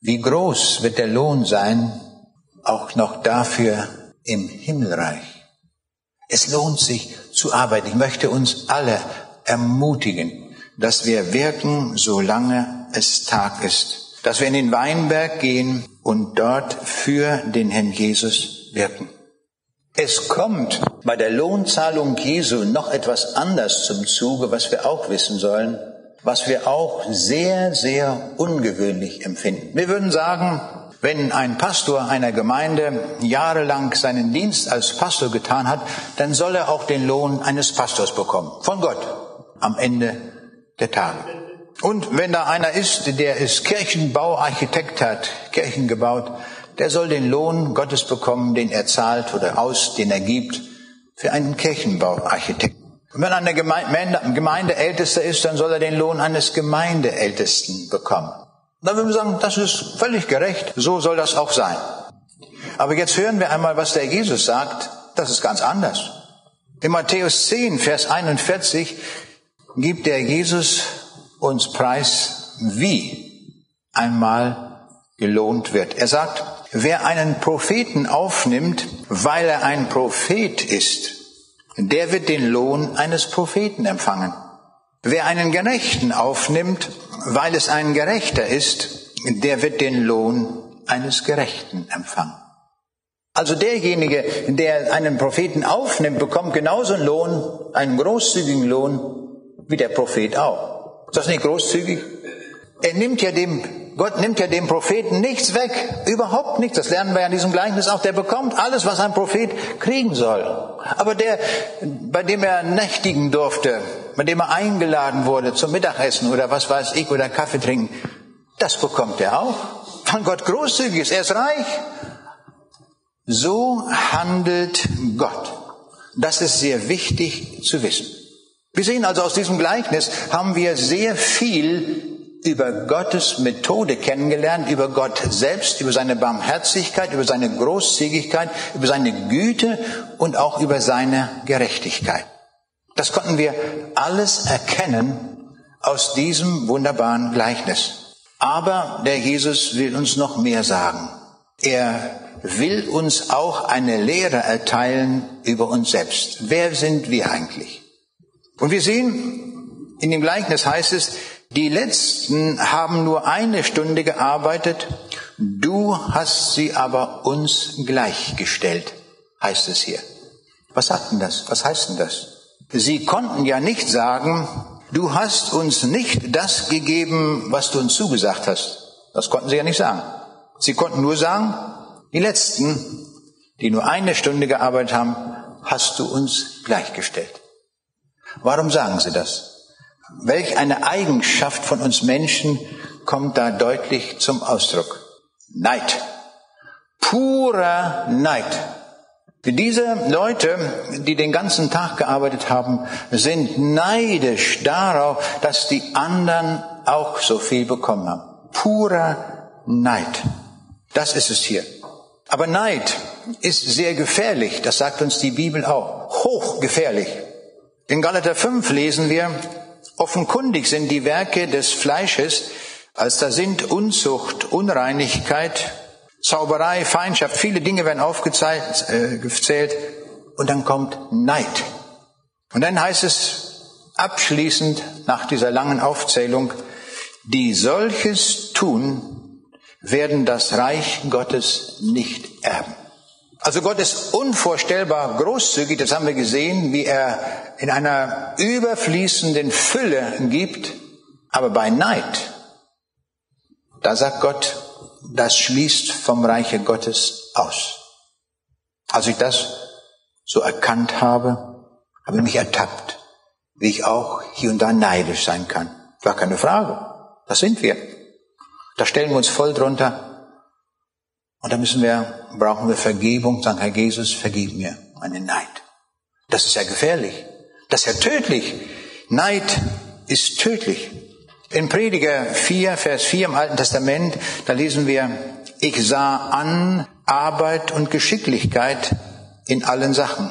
Wie groß wird der Lohn sein, auch noch dafür im Himmelreich. Es lohnt sich zu arbeiten. Ich möchte uns alle ermutigen, dass wir wirken, solange es Tag ist. Dass wir in den Weinberg gehen und dort für den Herrn Jesus wirken. Es kommt bei der Lohnzahlung Jesu noch etwas anders zum Zuge, was wir auch wissen sollen, was wir auch sehr, sehr ungewöhnlich empfinden. Wir würden sagen, wenn ein Pastor einer Gemeinde jahrelang seinen Dienst als Pastor getan hat, dann soll er auch den Lohn eines Pastors bekommen. Von Gott. Am Ende der Tage. Und wenn da einer ist, der ist Kirchenbauarchitekt hat, Kirchen gebaut, der soll den Lohn Gottes bekommen, den er zahlt oder aus, den er gibt für einen Kirchenbauarchitekten. Und wenn eine Gemeinde, Gemeindeältester ist, dann soll er den Lohn eines Gemeindeältesten bekommen. Dann würden wir sagen, das ist völlig gerecht, so soll das auch sein. Aber jetzt hören wir einmal, was der Jesus sagt, das ist ganz anders. In Matthäus 10, Vers 41 gibt der Jesus uns preis, wie einmal gelohnt wird. Er sagt, wer einen Propheten aufnimmt, weil er ein Prophet ist, der wird den Lohn eines Propheten empfangen. Wer einen Gerechten aufnimmt, weil es ein Gerechter ist, der wird den Lohn eines Gerechten empfangen. Also derjenige, der einen Propheten aufnimmt, bekommt genauso einen Lohn, einen großzügigen Lohn, wie der Prophet auch. Ist das nicht großzügig? Er nimmt ja dem, Gott nimmt ja dem Propheten nichts weg. Überhaupt nichts. Das lernen wir ja in diesem Gleichnis auch. Der bekommt alles, was ein Prophet kriegen soll. Aber der, bei dem er nächtigen durfte, bei dem er eingeladen wurde zum Mittagessen oder was weiß ich oder Kaffee trinken, das bekommt er auch. Von Gott großzügig ist. Er ist reich. So handelt Gott. Das ist sehr wichtig zu wissen. Wir sehen also aus diesem Gleichnis haben wir sehr viel über Gottes Methode kennengelernt, über Gott selbst, über seine Barmherzigkeit, über seine Großzügigkeit, über seine Güte und auch über seine Gerechtigkeit. Das konnten wir alles erkennen aus diesem wunderbaren Gleichnis. Aber der Jesus will uns noch mehr sagen. Er will uns auch eine Lehre erteilen über uns selbst. Wer sind wir eigentlich? Und wir sehen In dem Gleichnis heißt es, die Letzten haben nur eine Stunde gearbeitet, du hast sie aber uns gleichgestellt, heißt es hier. Was sagt denn das? Was heißt denn das? Sie konnten ja nicht sagen, du hast uns nicht das gegeben, was du uns zugesagt hast. Das konnten sie ja nicht sagen. Sie konnten nur sagen, die Letzten, die nur eine Stunde gearbeitet haben, hast du uns gleichgestellt. Warum sagen sie das? Welch eine Eigenschaft von uns Menschen kommt da deutlich zum Ausdruck? Neid. Purer Neid. Diese Leute, die den ganzen Tag gearbeitet haben, sind neidisch darauf, dass die anderen auch so viel bekommen haben. Purer Neid. Das ist es hier. Aber Neid ist sehr gefährlich, das sagt uns die Bibel auch. Hochgefährlich. In Galater 5 lesen wir, offenkundig sind die Werke des Fleisches, als da sind Unzucht, Unreinigkeit, Zauberei, Feindschaft, viele Dinge werden aufgezählt äh, und dann kommt Neid. Und dann heißt es abschließend nach dieser langen Aufzählung, die solches tun, werden das Reich Gottes nicht erben. Also Gott ist unvorstellbar großzügig, das haben wir gesehen, wie er in einer überfließenden Fülle gibt, aber bei Neid, da sagt Gott, das schließt vom Reiche Gottes aus. Als ich das so erkannt habe, habe ich mich ertappt, wie ich auch hier und da neidisch sein kann. War keine Frage. Das sind wir. Da stellen wir uns voll drunter. Und da müssen wir, brauchen wir Vergebung, sagen, Herr Jesus, vergib mir meinen Neid. Das ist ja gefährlich. Das ist ja tödlich. Neid ist tödlich. In Prediger 4, Vers 4 im Alten Testament, da lesen wir, ich sah an Arbeit und Geschicklichkeit in allen Sachen.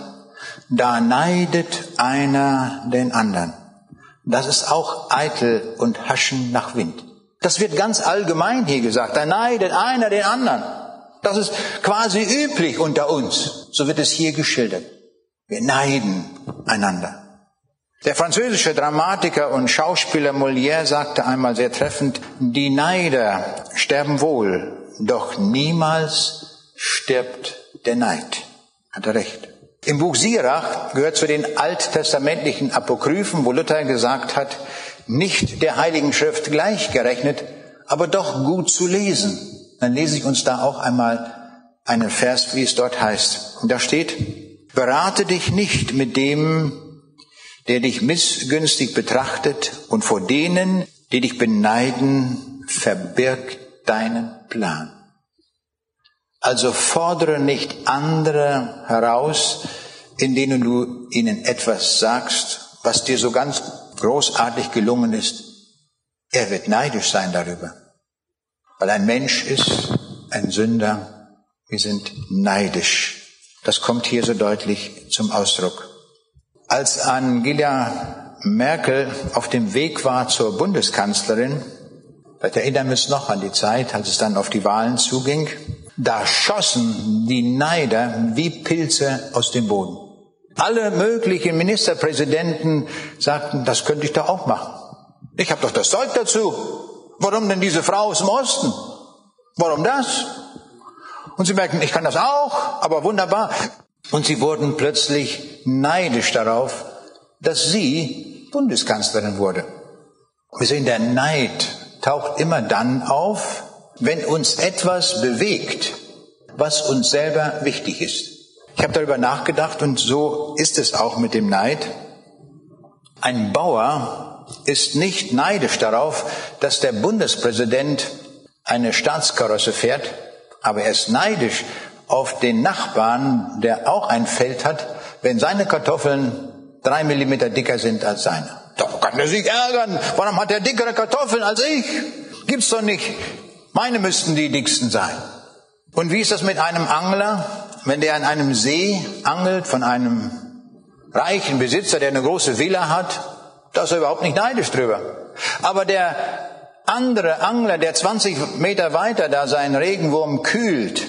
Da neidet einer den anderen. Das ist auch eitel und haschen nach Wind. Das wird ganz allgemein hier gesagt. Da neidet einer den anderen. Das ist quasi üblich unter uns. So wird es hier geschildert. Wir neiden einander. Der französische Dramatiker und Schauspieler Molière sagte einmal sehr treffend, die Neider sterben wohl, doch niemals stirbt der Neid. Hat er recht. Im Buch Sirach gehört zu den alttestamentlichen Apokryphen, wo Luther gesagt hat, nicht der Heiligen Schrift gleichgerechnet, aber doch gut zu lesen dann lese ich uns da auch einmal einen Vers, wie es dort heißt. Und da steht, berate dich nicht mit dem, der dich missgünstig betrachtet und vor denen, die dich beneiden, verbirg deinen Plan. Also fordere nicht andere heraus, in denen du ihnen etwas sagst, was dir so ganz großartig gelungen ist. Er wird neidisch sein darüber weil ein Mensch ist, ein Sünder. Wir sind neidisch. Das kommt hier so deutlich zum Ausdruck. Als Angela Merkel auf dem Weg war zur Bundeskanzlerin, vielleicht erinnern wir uns noch an die Zeit, als es dann auf die Wahlen zuging, da schossen die Neider wie Pilze aus dem Boden. Alle möglichen Ministerpräsidenten sagten, das könnte ich doch auch machen. Ich habe doch das Zeug dazu. Warum denn diese Frau aus dem Osten? Warum das? Und sie merken, ich kann das auch, aber wunderbar. Und sie wurden plötzlich neidisch darauf, dass sie Bundeskanzlerin wurde. Wir sehen, der Neid taucht immer dann auf, wenn uns etwas bewegt, was uns selber wichtig ist. Ich habe darüber nachgedacht und so ist es auch mit dem Neid. Ein Bauer ist nicht neidisch darauf, dass der Bundespräsident eine Staatskarosse fährt, aber er ist neidisch auf den Nachbarn, der auch ein Feld hat, wenn seine Kartoffeln drei Millimeter dicker sind als seine. Da kann er sich ärgern. Warum hat er dickere Kartoffeln als ich? Gibt's doch nicht. Meine müssten die dicksten sein. Und wie ist das mit einem Angler, wenn der an einem See angelt von einem reichen Besitzer, der eine große Villa hat da ist er überhaupt nicht neidisch drüber. Aber der andere Angler, der 20 Meter weiter da seinen Regenwurm kühlt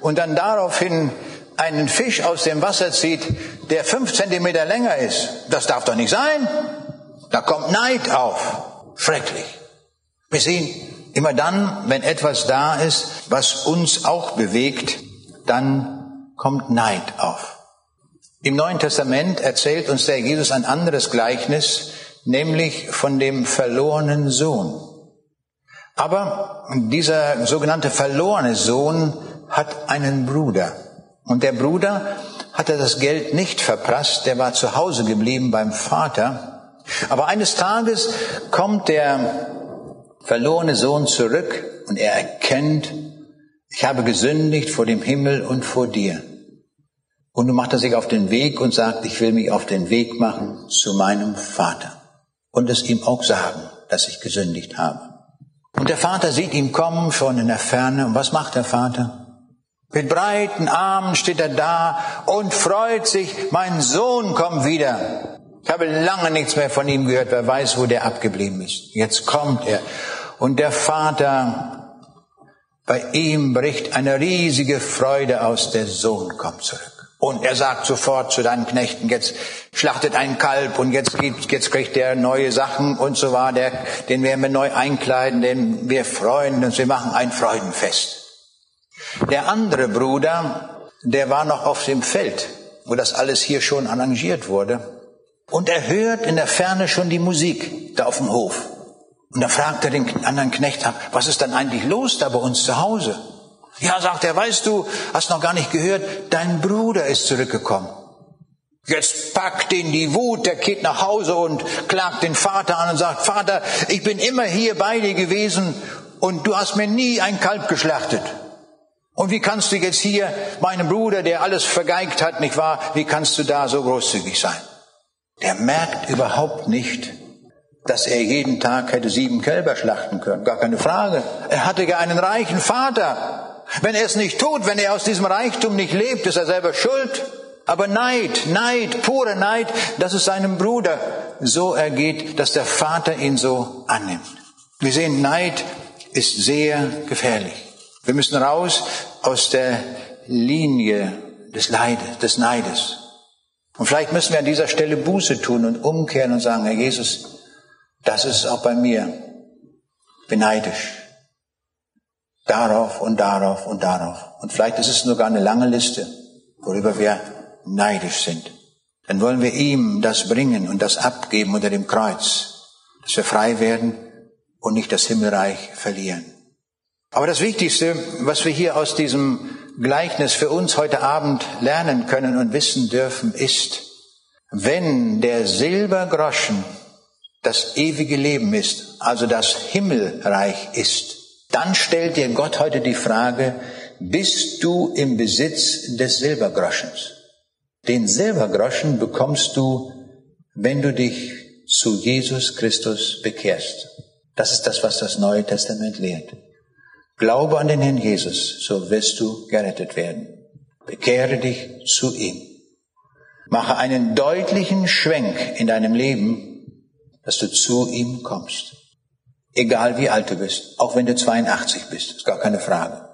und dann daraufhin einen Fisch aus dem Wasser zieht, der fünf Zentimeter länger ist, das darf doch nicht sein. Da kommt Neid auf. Schrecklich. Wir sehen, immer dann, wenn etwas da ist, was uns auch bewegt, dann kommt Neid auf. Im Neuen Testament erzählt uns der Jesus ein anderes Gleichnis, nämlich von dem verlorenen Sohn. Aber dieser sogenannte verlorene Sohn hat einen Bruder. Und der Bruder hatte das Geld nicht verprasst, der war zu Hause geblieben beim Vater. Aber eines Tages kommt der verlorene Sohn zurück und er erkennt, ich habe gesündigt vor dem Himmel und vor dir. Und nun macht er sich auf den Weg und sagt, ich will mich auf den Weg machen zu meinem Vater und es ihm auch sagen, dass ich gesündigt habe. Und der Vater sieht ihn kommen schon in der Ferne. Und was macht der Vater? Mit breiten Armen steht er da und freut sich, mein Sohn kommt wieder. Ich habe lange nichts mehr von ihm gehört, wer weiß, wo der abgeblieben ist. Jetzt kommt er. Und der Vater, bei ihm bricht eine riesige Freude aus, der Sohn kommt zurück. Und er sagt sofort zu deinen Knechten, jetzt schlachtet ein Kalb und jetzt, gibt, jetzt kriegt er neue Sachen und so war der, den werden wir neu einkleiden, den wir freuen uns, wir machen ein Freudenfest. Der andere Bruder, der war noch auf dem Feld, wo das alles hier schon arrangiert wurde. Und er hört in der Ferne schon die Musik da auf dem Hof. Und da fragt er den anderen Knecht, was ist denn eigentlich los da bei uns zu Hause? Ja, sagt er, weißt du, hast noch gar nicht gehört, dein Bruder ist zurückgekommen. Jetzt packt ihn die Wut, der geht nach Hause und klagt den Vater an und sagt, Vater, ich bin immer hier bei dir gewesen und du hast mir nie ein Kalb geschlachtet. Und wie kannst du jetzt hier meinem Bruder, der alles vergeigt hat, nicht wahr, wie kannst du da so großzügig sein? Der merkt überhaupt nicht, dass er jeden Tag hätte sieben Kälber schlachten können. Gar keine Frage. Er hatte ja einen reichen Vater. Wenn er es nicht tut, wenn er aus diesem Reichtum nicht lebt, ist er selber schuld. Aber Neid, Neid, pure Neid, dass es seinem Bruder so ergeht, dass der Vater ihn so annimmt. Wir sehen, Neid ist sehr gefährlich. Wir müssen raus aus der Linie des Leides, des Neides. Und vielleicht müssen wir an dieser Stelle Buße tun und umkehren und sagen, Herr Jesus, das ist auch bei mir. Beneidisch darauf und darauf und darauf. Und vielleicht ist es sogar eine lange Liste, worüber wir neidisch sind. Dann wollen wir ihm das bringen und das abgeben unter dem Kreuz, dass wir frei werden und nicht das Himmelreich verlieren. Aber das Wichtigste, was wir hier aus diesem Gleichnis für uns heute Abend lernen können und wissen dürfen, ist, wenn der Silbergroschen das ewige Leben ist, also das Himmelreich ist, dann stellt dir Gott heute die Frage, bist du im Besitz des Silbergroschens? Den Silbergroschen bekommst du, wenn du dich zu Jesus Christus bekehrst. Das ist das, was das Neue Testament lehrt. Glaube an den Herrn Jesus, so wirst du gerettet werden. Bekehre dich zu ihm. Mache einen deutlichen Schwenk in deinem Leben, dass du zu ihm kommst. Egal wie alt du bist, auch wenn du 82 bist, ist gar keine Frage.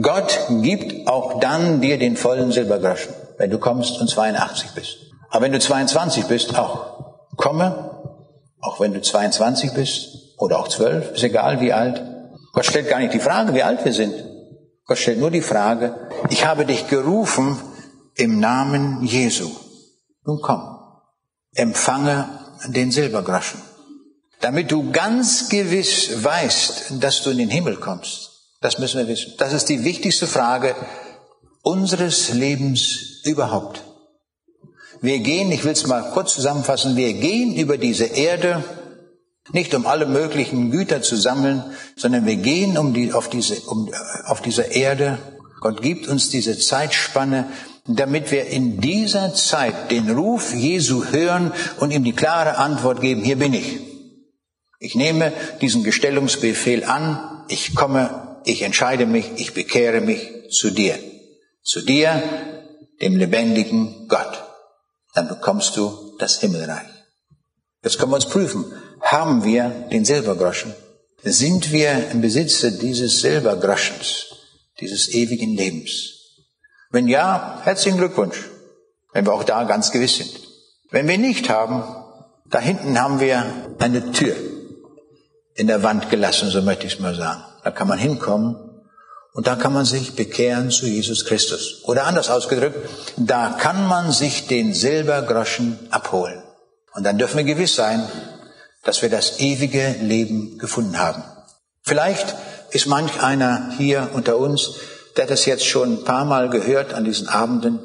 Gott gibt auch dann dir den vollen Silbergroschen, wenn du kommst und 82 bist. Aber wenn du 22 bist, auch. Komme, auch wenn du 22 bist oder auch 12, ist egal wie alt. Gott stellt gar nicht die Frage, wie alt wir sind. Gott stellt nur die Frage, ich habe dich gerufen im Namen Jesu. Nun komm, empfange den Silbergroschen damit du ganz gewiss weißt, dass du in den Himmel kommst. Das müssen wir wissen. Das ist die wichtigste Frage unseres Lebens überhaupt. Wir gehen, ich will es mal kurz zusammenfassen, wir gehen über diese Erde nicht um alle möglichen Güter zu sammeln, sondern wir gehen um die, auf, diese, um, auf dieser Erde. Gott gibt uns diese Zeitspanne, damit wir in dieser Zeit den Ruf Jesu hören und ihm die klare Antwort geben, hier bin ich. Ich nehme diesen Gestellungsbefehl an, ich komme, ich entscheide mich, ich bekehre mich zu dir. Zu dir, dem lebendigen Gott. Dann bekommst du das Himmelreich. Jetzt können wir uns prüfen. Haben wir den Silbergroschen? Sind wir im Besitze dieses Silbergroschens, dieses ewigen Lebens? Wenn ja, herzlichen Glückwunsch, wenn wir auch da ganz gewiss sind. Wenn wir nicht haben, Da hinten haben wir eine Tür in der Wand gelassen, so möchte ich es mal sagen. Da kann man hinkommen und da kann man sich bekehren zu Jesus Christus. Oder anders ausgedrückt, da kann man sich den Silbergroschen abholen. Und dann dürfen wir gewiss sein, dass wir das ewige Leben gefunden haben. Vielleicht ist manch einer hier unter uns, der das jetzt schon ein paar Mal gehört an diesen Abenden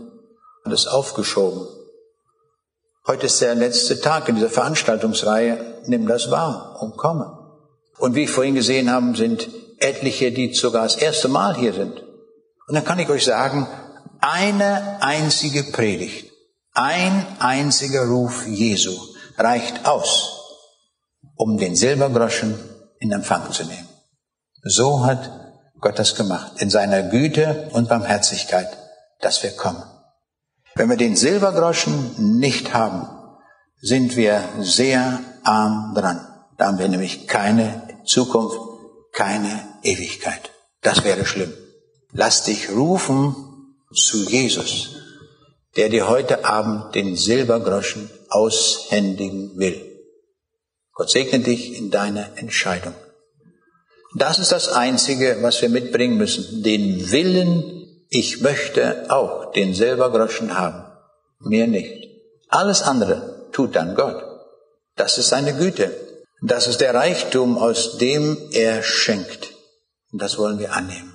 und es aufgeschoben. Heute ist der letzte Tag in dieser Veranstaltungsreihe. Nimm das wahr und komme. Und wie ich vorhin gesehen haben, sind etliche, die sogar das erste Mal hier sind. Und dann kann ich euch sagen, eine einzige Predigt, ein einziger Ruf Jesu reicht aus, um den Silbergroschen in Empfang zu nehmen. So hat Gott das gemacht, in seiner Güte und Barmherzigkeit, dass wir kommen. Wenn wir den Silbergroschen nicht haben, sind wir sehr arm dran. Da haben wir nämlich keine Zukunft, keine Ewigkeit. Das wäre schlimm. Lass dich rufen zu Jesus, der dir heute Abend den Silbergroschen aushändigen will. Gott segne dich in deiner Entscheidung. Das ist das Einzige, was wir mitbringen müssen. Den Willen, ich möchte auch den Silbergroschen haben. Mehr nicht. Alles andere tut dann Gott. Das ist seine Güte. Das ist der Reichtum, aus dem er schenkt. Und das wollen wir annehmen.